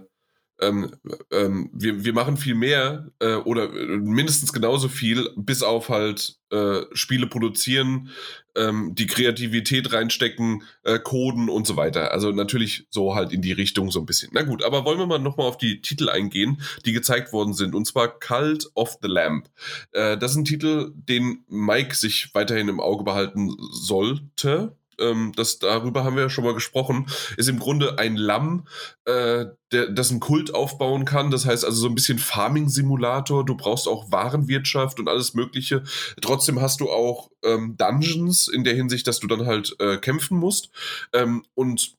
ähm, ähm, wir, wir machen viel mehr äh, oder mindestens genauso viel, bis auf halt äh, Spiele produzieren, ähm, die Kreativität reinstecken, äh, coden und so weiter. Also natürlich so halt in die Richtung so ein bisschen. Na gut, aber wollen wir mal nochmal auf die Titel eingehen, die gezeigt worden sind. Und zwar Cult of the Lamp. Äh, das ist ein Titel, den Mike sich weiterhin im Auge behalten sollte ähm, das, darüber haben wir ja schon mal gesprochen, ist im Grunde ein Lamm, äh, der, das einen Kult aufbauen kann. Das heißt also so ein bisschen Farming-Simulator. Du brauchst auch Warenwirtschaft und alles Mögliche. Trotzdem hast du auch ähm, Dungeons in der Hinsicht, dass du dann halt äh, kämpfen musst. Ähm, und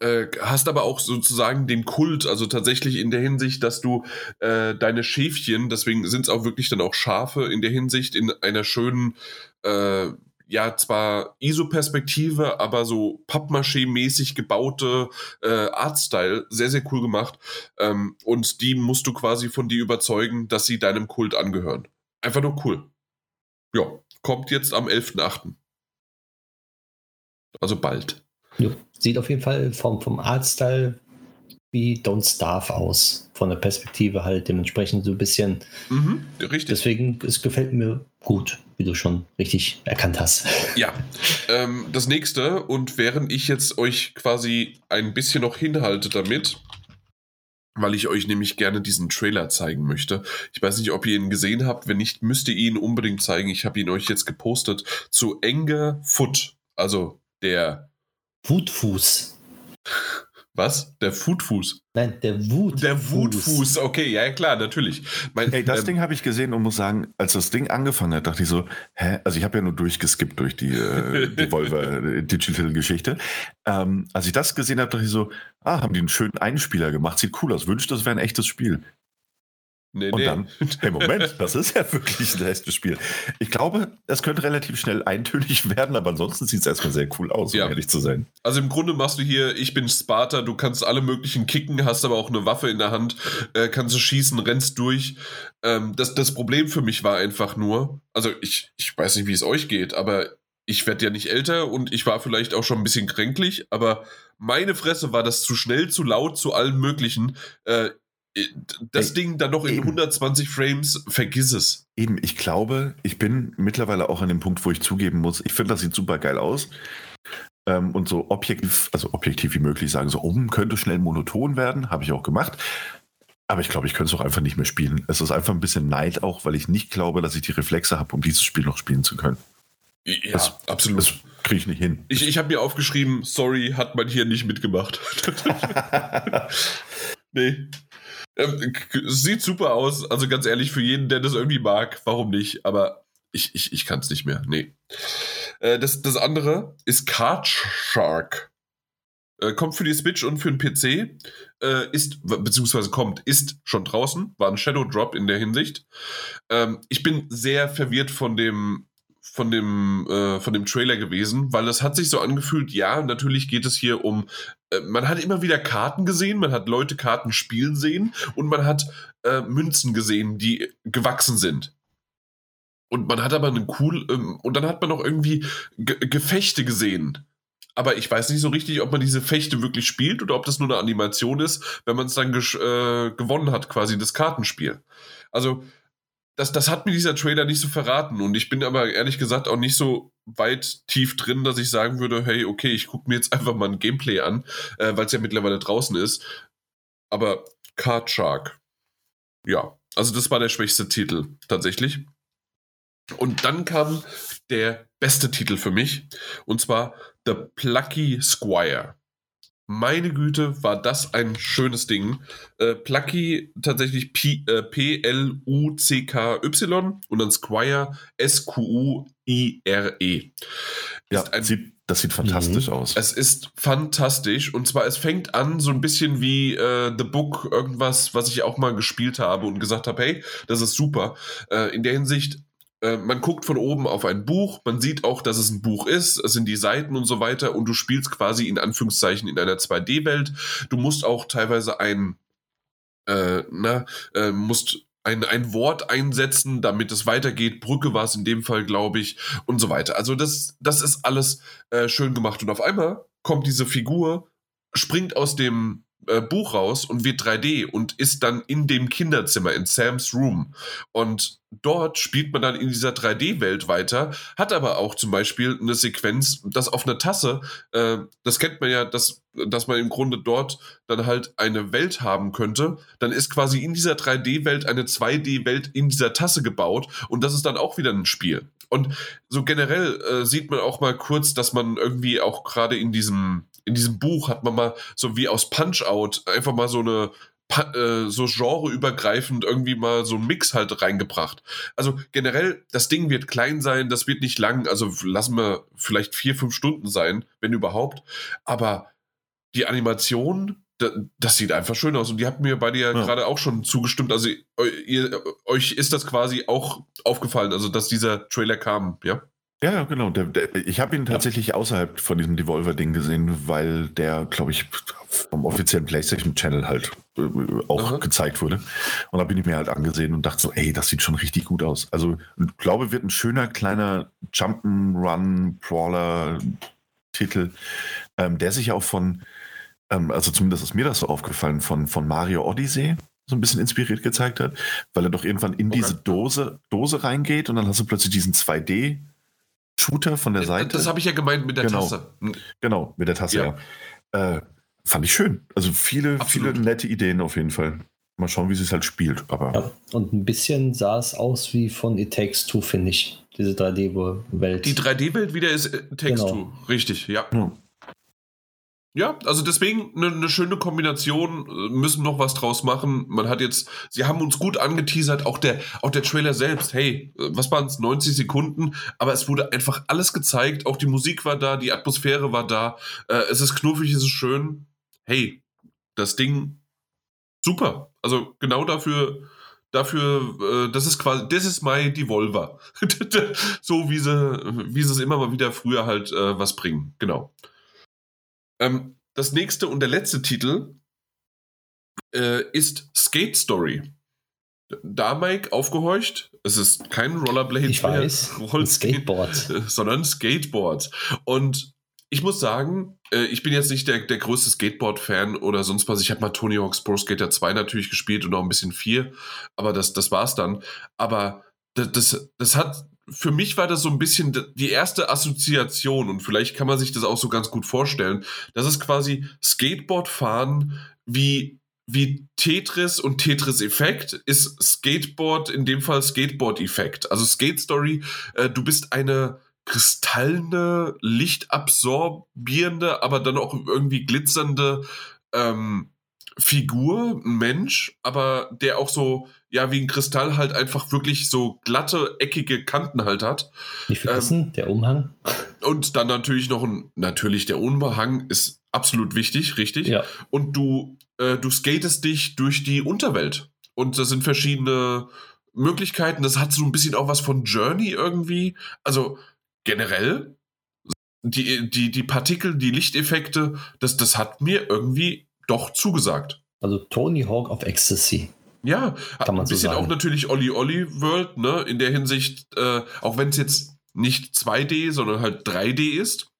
äh, hast aber auch sozusagen den Kult, also tatsächlich in der Hinsicht, dass du äh, deine Schäfchen, deswegen sind es auch wirklich dann auch Schafe in der Hinsicht in einer schönen äh, ja zwar ISO-Perspektive, aber so Pappmaché-mäßig gebaute äh, Artstyle, sehr, sehr cool gemacht. Ähm, und die musst du quasi von dir überzeugen, dass sie deinem Kult angehören. Einfach nur cool. Ja, kommt jetzt am 11.8. Also bald. Ja, sieht auf jeden Fall vom, vom Artstyle wie Don't Starve aus. Von der Perspektive halt dementsprechend so ein bisschen. Mhm, richtig. Deswegen, es gefällt mir gut, wie du schon richtig erkannt hast. Ja. Ähm, das nächste, und während ich jetzt euch quasi ein bisschen noch hinhalte damit, weil ich euch nämlich gerne diesen Trailer zeigen möchte. Ich weiß nicht, ob ihr ihn gesehen habt. Wenn nicht, müsst ihr ihn unbedingt zeigen. Ich habe ihn euch jetzt gepostet zu Enge Foot, also der Footfuß. Was? Der Foodfuß? Nein, der Wut. Der Wutfuß, okay, ja klar, natürlich. Mein, Ey, das ähm, Ding habe ich gesehen und muss sagen, als das Ding angefangen hat, dachte ich so, hä? Also ich habe ja nur durchgeskippt durch die, äh, die Volver äh, Digital Geschichte. Ähm, als ich das gesehen habe, dachte ich so, ah, haben die einen schönen Einspieler gemacht, sieht cool aus, wünscht, das wäre ein echtes Spiel. Nee, und nee. dann, hey Moment, das ist ja wirklich ein echtes Spiel. Ich glaube, es könnte relativ schnell eintönig werden, aber ansonsten sieht es erstmal sehr cool aus, um ja. ehrlich zu sein. Also im Grunde machst du hier, ich bin Sparta, du kannst alle möglichen kicken, hast aber auch eine Waffe in der Hand, äh, kannst du schießen, rennst durch. Ähm, das, das Problem für mich war einfach nur, also ich, ich weiß nicht, wie es euch geht, aber ich werde ja nicht älter und ich war vielleicht auch schon ein bisschen kränklich, aber meine Fresse war das zu schnell, zu laut, zu allem Möglichen. Äh, das Ding dann noch in Eben. 120 Frames, vergiss es. Eben, ich glaube, ich bin mittlerweile auch an dem Punkt, wo ich zugeben muss, ich finde, das sieht super geil aus. Ähm, und so objektiv, also objektiv wie möglich sagen, so, um könnte schnell monoton werden, habe ich auch gemacht. Aber ich glaube, ich könnte es auch einfach nicht mehr spielen. Es ist einfach ein bisschen Neid auch, weil ich nicht glaube, dass ich die Reflexe habe, um dieses Spiel noch spielen zu können. Ja, das, absolut. Das kriege ich nicht hin. Ich, ich habe mir aufgeschrieben, sorry, hat man hier nicht mitgemacht. nee. Ähm, sieht super aus. Also ganz ehrlich, für jeden, der das irgendwie mag, warum nicht? Aber ich, ich, ich kann es nicht mehr. Nee. Äh, das, das andere ist Card Shark. Äh, kommt für die Switch und für den PC. Äh, ist, beziehungsweise kommt, ist schon draußen. War ein Shadow Drop in der Hinsicht. Ähm, ich bin sehr verwirrt von dem von dem, äh, von dem Trailer gewesen, weil es hat sich so angefühlt, ja, natürlich geht es hier um, äh, man hat immer wieder Karten gesehen, man hat Leute Karten spielen sehen und man hat äh, Münzen gesehen, die gewachsen sind. Und man hat aber einen cool, ähm, und dann hat man noch irgendwie G Gefechte gesehen. Aber ich weiß nicht so richtig, ob man diese Fechte wirklich spielt oder ob das nur eine Animation ist, wenn man es dann äh, gewonnen hat, quasi das Kartenspiel. Also, das, das hat mir dieser Trailer nicht so verraten. Und ich bin aber ehrlich gesagt auch nicht so weit tief drin, dass ich sagen würde, hey, okay, ich gucke mir jetzt einfach mal ein Gameplay an, äh, weil es ja mittlerweile draußen ist. Aber Card Shark. Ja, also das war der schwächste Titel tatsächlich. Und dann kam der beste Titel für mich, und zwar The Plucky Squire. Meine Güte, war das ein schönes Ding. Äh, Plucky tatsächlich P, äh, P-L-U-C-K-Y und dann Squire S-Q-U-I-R-E. Ja, ein- sieht, das sieht fantastisch Mhm. aus. Es ist fantastisch und zwar es fängt an so ein bisschen wie äh, The Book, irgendwas, was ich auch mal gespielt habe und gesagt habe, hey, das ist super. Äh, in der Hinsicht, man guckt von oben auf ein Buch, man sieht auch, dass es ein Buch ist, es sind die Seiten und so weiter und du spielst quasi in Anführungszeichen in einer 2D-Welt. Du musst auch teilweise ein, äh, na, äh, musst ein, ein Wort einsetzen, damit es weitergeht. Brücke war es in dem Fall, glaube ich, und so weiter. Also das, das ist alles äh, schön gemacht. Und auf einmal kommt diese Figur, springt aus dem äh, Buch raus und wird 3D und ist dann in dem Kinderzimmer, in Sam's Room. Und dort spielt man dann in dieser 3D-Welt weiter, hat aber auch zum Beispiel eine Sequenz, dass auf einer Tasse, äh, das kennt man ja, dass, dass man im Grunde dort dann halt eine Welt haben könnte. Dann ist quasi in dieser 3D-Welt eine 2D-Welt in dieser Tasse gebaut und das ist dann auch wieder ein Spiel. Und so generell äh, sieht man auch mal kurz, dass man irgendwie auch gerade in diesem, in diesem Buch hat man mal so wie aus Punch-Out einfach mal so eine äh, so genreübergreifend irgendwie mal so einen Mix halt reingebracht. Also generell, das Ding wird klein sein, das wird nicht lang, also lassen wir vielleicht vier, fünf Stunden sein, wenn überhaupt. Aber die Animation, da, das sieht einfach schön aus. Und die hatten mir bei dir Ja. gerade auch schon zugestimmt. Also eu- ihr, euch ist das quasi auch aufgefallen, also dass dieser Trailer kam, ja? Ja, ja, genau. Der, der, ich habe ihn tatsächlich außerhalb von diesem Devolver-Ding gesehen, weil der, glaube ich, vom offiziellen PlayStation-Channel halt äh, auch Aha. gezeigt wurde. Und da bin ich mir halt angesehen und dachte so, ey, das sieht schon richtig gut aus. Also, ich glaube, wird ein schöner kleiner Jump'n'Run-Brawler-Titel, ähm, der sich ja auch von, ähm, also zumindest ist mir das so aufgefallen, von, von Mario Odyssey so ein bisschen inspiriert gezeigt hat, weil er doch irgendwann in Okay. diese Dose, Dose reingeht und dann hast du plötzlich diesen 2D- Shooter von der Seite. Das habe ich ja gemeint mit der Genau. Tasse. Genau, mit der Tasse, ja. Äh, fand ich schön. Also viele, Absolut. viele nette Ideen auf jeden Fall. Mal schauen, wie sie es halt spielt. Aber Ja, und ein bisschen sah es aus wie von It Takes Two, finde ich. Diese 3D-Welt. Die 3D-Welt wieder ist äh, Text Genau. to. Richtig, ja. ja. Ja, also deswegen eine ne schöne Kombination, äh, müssen noch was draus machen. Man hat jetzt, sie haben uns gut angeteasert, auch der, auch der Trailer selbst, hey, äh, was waren es, 90 Sekunden, aber es wurde einfach alles gezeigt, auch die Musik war da, die Atmosphäre war da, äh, es ist knuffig, es ist schön. Hey, das Ding, super. Also genau dafür, dafür, äh, das ist quasi, das ist my Devolver. so wie sie, wie sie es immer mal wieder früher halt äh, was bringen, genau. Ähm, das nächste und der letzte Titel äh, ist Skate Story. Da, Mike, aufgehorcht. Es ist kein Rollerblade ich weiß, ein Rollskate, Skateboard. äh, sondern Skateboard. Und ich muss sagen, äh, ich bin jetzt nicht der, der größte Skateboard-Fan oder sonst was. Ich habe mal Tony Hawk's Pro Skater 2 natürlich gespielt und auch ein bisschen 4, aber das, das war's dann. Aber das, das, das hat, für mich war das so ein bisschen die erste Assoziation und vielleicht kann man sich das auch so ganz gut vorstellen. Das ist quasi Skateboard-Fahren wie, wie Tetris und Tetris-Effekt ist Skateboard, in dem Fall Skateboard-Effekt. Also Skate Story, äh, du bist eine kristallene, lichtabsorbierende, aber dann auch irgendwie glitzernde ähm, Figur, Mensch, aber der auch so, ja, wie ein Kristall halt einfach wirklich so glatte, eckige Kanten halt hat. Nicht vergessen, der Umhang. Und dann natürlich noch ein, natürlich der Unbehang ist absolut wichtig, richtig. Ja, Und du, äh, du skatest dich durch die Unterwelt. Und das sind verschiedene Möglichkeiten. Das hat so ein bisschen auch was von Journey irgendwie. Also generell, die, die, die Partikel, die Lichteffekte, das, das hat mir irgendwie doch zugesagt. also Tony Hawk of Ecstasy. Ja, Kann man ein so bisschen sagen. auch natürlich Olli Olli World, ne? In der Hinsicht, äh, auch wenn es jetzt nicht 2D, sondern halt 3D ist.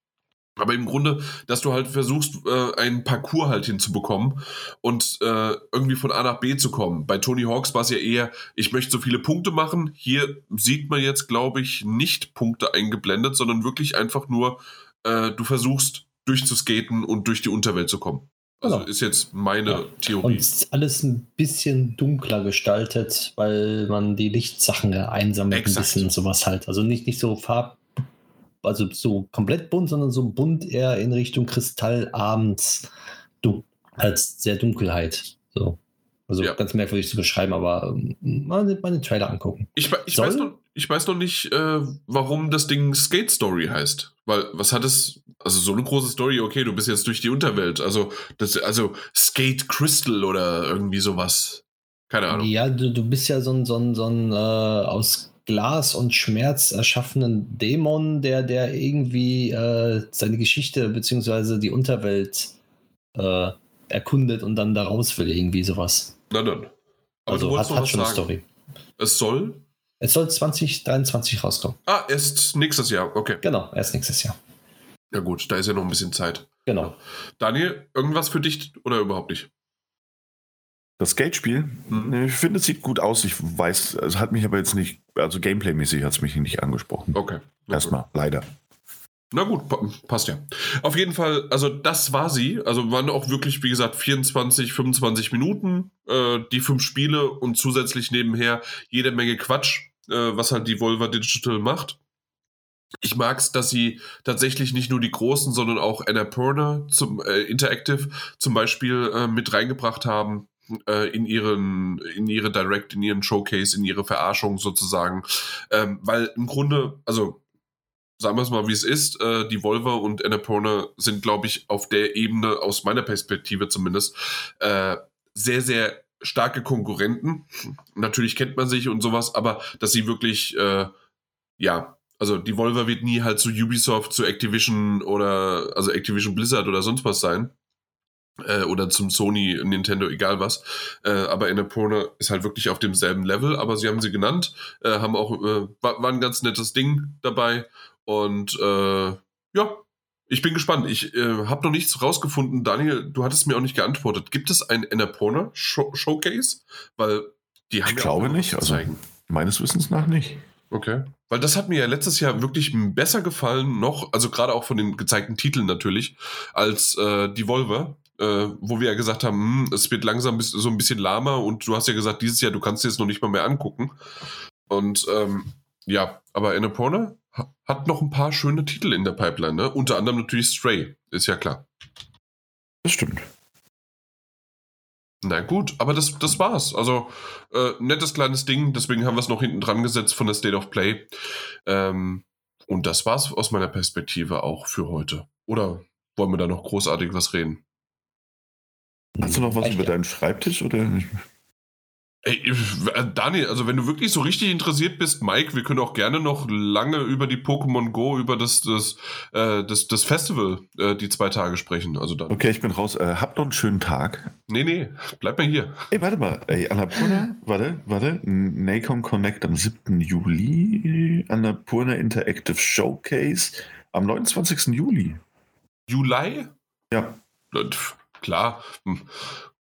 Aber im Grunde, dass du halt versuchst, äh, einen Parcours halt hinzubekommen und äh, irgendwie von A nach B zu kommen. Bei Tony Hawks war es ja eher, ich möchte so viele Punkte machen. Hier sieht man jetzt, glaube ich, nicht Punkte eingeblendet, sondern wirklich einfach nur, äh, du versuchst durchzuskaten und durch die Unterwelt zu kommen. Also Genau. ist jetzt meine Ja. Theorie. Und es ist alles ein bisschen dunkler gestaltet, weil man die Lichtsachen einsammelt, Exakt. ein bisschen und sowas halt. Also nicht, nicht so farb, also so komplett bunt, sondern so bunt eher in Richtung Kristall abends. als sehr Dunkelheit. So. Also Ja. ganz merkwürdig zu beschreiben, aber mal, den- mal den Trailer angucken. Ich, ich, weiß noch, ich weiß noch nicht, äh, warum das Ding Skate Story heißt. Weil, was hat es? Also, so eine große Story, okay, du bist jetzt durch die Unterwelt. Also, das, also Skate Crystal oder irgendwie sowas. Keine Ahnung. Ja, du, du bist ja so ein, so ein, so ein äh, aus Glas und Schmerz erschaffenen Dämon, der, der irgendwie äh, seine Geschichte bzw. die Unterwelt äh, erkundet und dann da raus will, irgendwie sowas. Na dann. Aber also hat, hat schon eine. Story. Es soll. Es soll 2023 rauskommen. Ah, erst nächstes Jahr. Okay. Genau, erst nächstes Jahr. Ja, gut, da ist ja noch ein bisschen Zeit. Genau. Daniel, irgendwas für dich oder überhaupt nicht? Das Skate-Spiel, Mhm. ich finde, es sieht gut aus. Ich weiß, es hat mich aber jetzt nicht, also Gameplay-mäßig hat es mich nicht angesprochen. Okay. Erstmal, leider. Na gut, pa passt ja. Auf jeden Fall, also das war sie. Also waren auch wirklich, wie gesagt, 24, 25 Minuten, äh, die fünf Spiele und zusätzlich nebenher jede Menge Quatsch, äh, was halt die Volva Digital macht. Ich mag's, dass sie tatsächlich nicht nur die großen, sondern auch Annapurna zum äh, Interactive zum Beispiel äh, mit reingebracht haben äh, in ihren, in ihre Direct, in ihren Showcase, in ihre Verarschung sozusagen. Ähm, weil im Grunde, also sagen wir es mal, wie es ist. Äh, die Volvo und Annapurna sind, glaube ich, auf der Ebene, aus meiner Perspektive zumindest, äh, sehr, sehr starke Konkurrenten. Natürlich kennt man sich und sowas, aber dass sie wirklich, äh, ja, also die Volvo wird nie halt zu Ubisoft, zu Activision oder, also Activision Blizzard oder sonst was sein. Äh, oder zum Sony, Nintendo, egal was. Äh, aber Annapurna ist halt wirklich auf demselben Level, aber sie haben sie genannt, äh, haben auch, äh, war, war ein ganz nettes Ding dabei. Und äh, ja, ich bin gespannt. Ich äh, habe noch nichts rausgefunden. Daniel, du hattest mir auch nicht geantwortet. Gibt es ein Annapurna Show Showcase? Weil die haben Ich ja glaube nicht, also-. Meines Wissens nach nicht. Okay. Weil das hat mir ja letztes Jahr wirklich besser gefallen, noch, also gerade auch von den gezeigten Titeln natürlich, als äh, die Volver, äh, wo wir ja gesagt haben, hm, es wird langsam so ein bisschen lahmer und du hast ja gesagt, dieses Jahr, du kannst dir es noch nicht mal mehr angucken. Und ähm, ja, aber Annapurna ha- hat noch ein paar schöne Titel in der Pipeline, ne? Unter anderem natürlich Stray, ist ja klar. Das stimmt. Na gut, aber das, das war's. Also, äh, nettes kleines Ding, deswegen haben wir es noch hinten dran gesetzt von der State of Play. Ähm, und das war's aus meiner Perspektive auch für heute. Oder wollen wir da noch großartig was reden? Hast du noch was Äh, über deinen Schreibtisch oder? Ey, äh, Daniel, also wenn du wirklich so richtig interessiert bist, Mike, wir können auch gerne noch lange über die Pokémon Go, über das, das, äh, das, das Festival äh, die zwei Tage sprechen. Also da. Okay, ich bin raus. Äh, habt noch einen schönen Tag. Nee, nee, bleib mal hier. Ey, warte mal. Ey, Annapurna, warte, warte. NACOM Connect am 7. Juli. Annapurna Interactive Showcase am 29. Juli. Juli? Ja. Pf, Klar. Hm.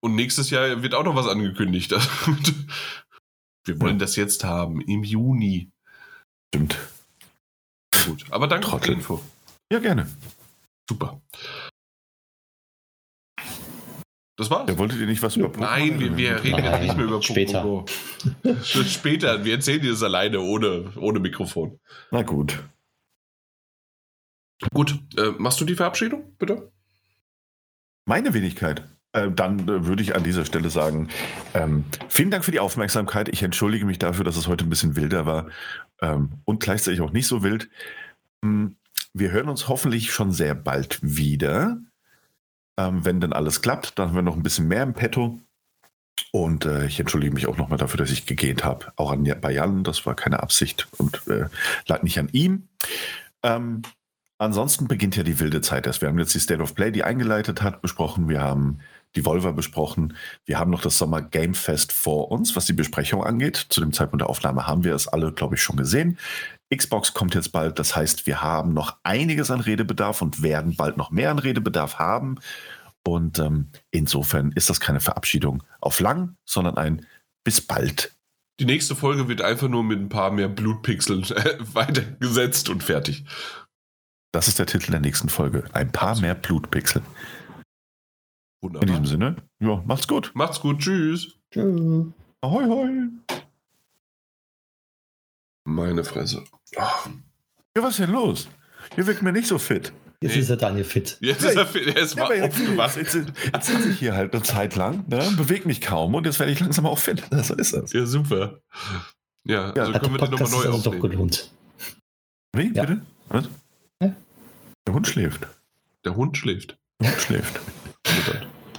Und nächstes Jahr wird auch noch was angekündigt. Wir wollen Ja. das jetzt haben, im Juni. Stimmt. Na gut. Aber danke für die Trottel. Info. Ja, gerne. Super. Das war's. Ja, wolltet ihr nicht was über Pokémon Nein, wir, wir reden jetzt nicht mehr über später. Pokémon Go. Später. Wir erzählen dir das alleine ohne, ohne Mikrofon. Na gut. Gut, äh, machst du die Verabschiedung, bitte? Meine Wenigkeit. Äh, dann äh, würde ich an dieser Stelle sagen, ähm, vielen Dank für die Aufmerksamkeit. Ich entschuldige mich dafür, dass es heute ein bisschen wilder war ähm, und gleichzeitig auch nicht so wild. Ähm, wir hören uns hoffentlich schon sehr bald wieder. Ähm, wenn denn alles klappt, dann haben wir noch ein bisschen mehr im Petto. Und äh, ich entschuldige mich auch nochmal dafür, dass ich gegähnt habe. Auch an, bei Jan, das war keine Absicht und äh, lag nicht an ihm. Ähm, ansonsten beginnt ja die wilde Zeit erst. Wir haben jetzt die State of Play, die eingeleitet hat, besprochen. Wir haben die Volver besprochen. Wir haben noch das Sommer Game Fest vor uns, was die Besprechung angeht. Zu dem Zeitpunkt der Aufnahme haben wir es alle, glaube ich, schon gesehen. Xbox kommt jetzt bald. Das heißt, wir haben noch einiges an Redebedarf und werden bald noch mehr an Redebedarf haben. Und ähm, insofern ist das keine Verabschiedung auf lang, sondern ein bis bald. Die nächste Folge wird einfach nur mit ein paar mehr Blutpixeln äh, weitergesetzt und fertig. Das ist der Titel der nächsten Folge. Ein paar mehr Blutpixel. In Wunderbar. diesem Sinne, ja, macht's gut. Macht's gut, tschüss. Tschüss. Ahoi, hoi. Meine Fresse. Ach, Ja, was ist denn los? Ihr wirkt mir nicht so fit. Jetzt Nee. ist der Daniel fit. Jetzt ist er, fit, er ist Ja, mal aber jetzt, aufgewacht. jetzt, jetzt sitze ich hier halt eine Zeit lang, ne, bewege mich kaum und jetzt werde ich langsam auch fit. So ist das. Ja, super. Ja, Ja, also können wir den nochmal neu also doch aufnehmen. gelohnt. Wie, Ja. bitte? Was? Ja. Der Hund schläft. Der Hund schläft. Der Hund schläft.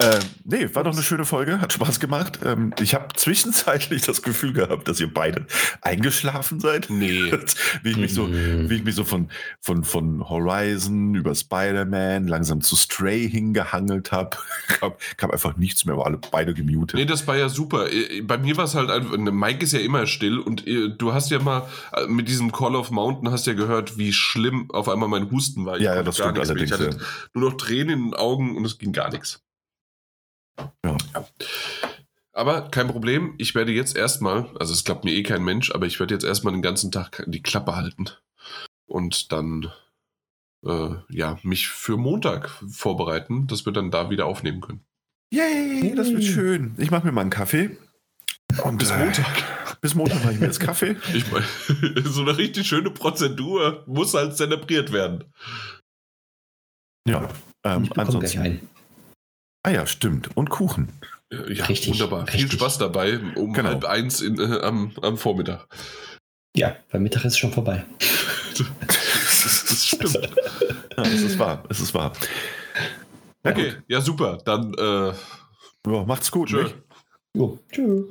Ja. Ähm, nee, war doch eine schöne Folge, hat Spaß gemacht. Ähm, ich habe zwischenzeitlich das Gefühl gehabt, dass ihr beide eingeschlafen seid. Nee. wie ich mich so, Mhm. wie ich mich so von, von, von Horizon über Spider-Man langsam zu Stray hingehangelt habe. kam, kam einfach nichts mehr, war alle beide gemutet. Nee, das war ja super. Äh, Bei mir war es halt einfach, ne, Mike ist ja immer still und äh, du hast ja mal äh, mit diesem Call of Mountain hast ja gehört, wie schlimm auf einmal mein Husten war. Ich Ja, ja, das stimmt allerdings, Ich hatte nur noch Tränen in den Augen und es ging gar nichts. Ja. Aber kein Problem, ich werde jetzt erstmal, also es klappt mir eh kein Mensch, aber ich werde jetzt erstmal den ganzen Tag die Klappe halten und dann äh, ja, mich für Montag vorbereiten, dass wir dann da wieder aufnehmen können. Yay, das wird schön. Ich mache mir mal einen Kaffee. Und Bis äh, Montag. Bis Montag mache ich mir jetzt Kaffee. Ich meine, so eine richtig schöne Prozedur muss halt zelebriert werden. Ja. Ähm, ich bekomme gleich ansonsten. Ah ja, stimmt. Und Kuchen. Ja, Richtig, wunderbar. Viel richtig. Spaß dabei um Genau. halb eins in, äh, am, am Vormittag. Ja, beim Mittag ist es schon vorbei. Das, das stimmt. Ja, es ist wahr. Es ist wahr. Na Okay, ja super. Dann äh, gut. Ja, macht's gut. Tschö. Jo, tschüss.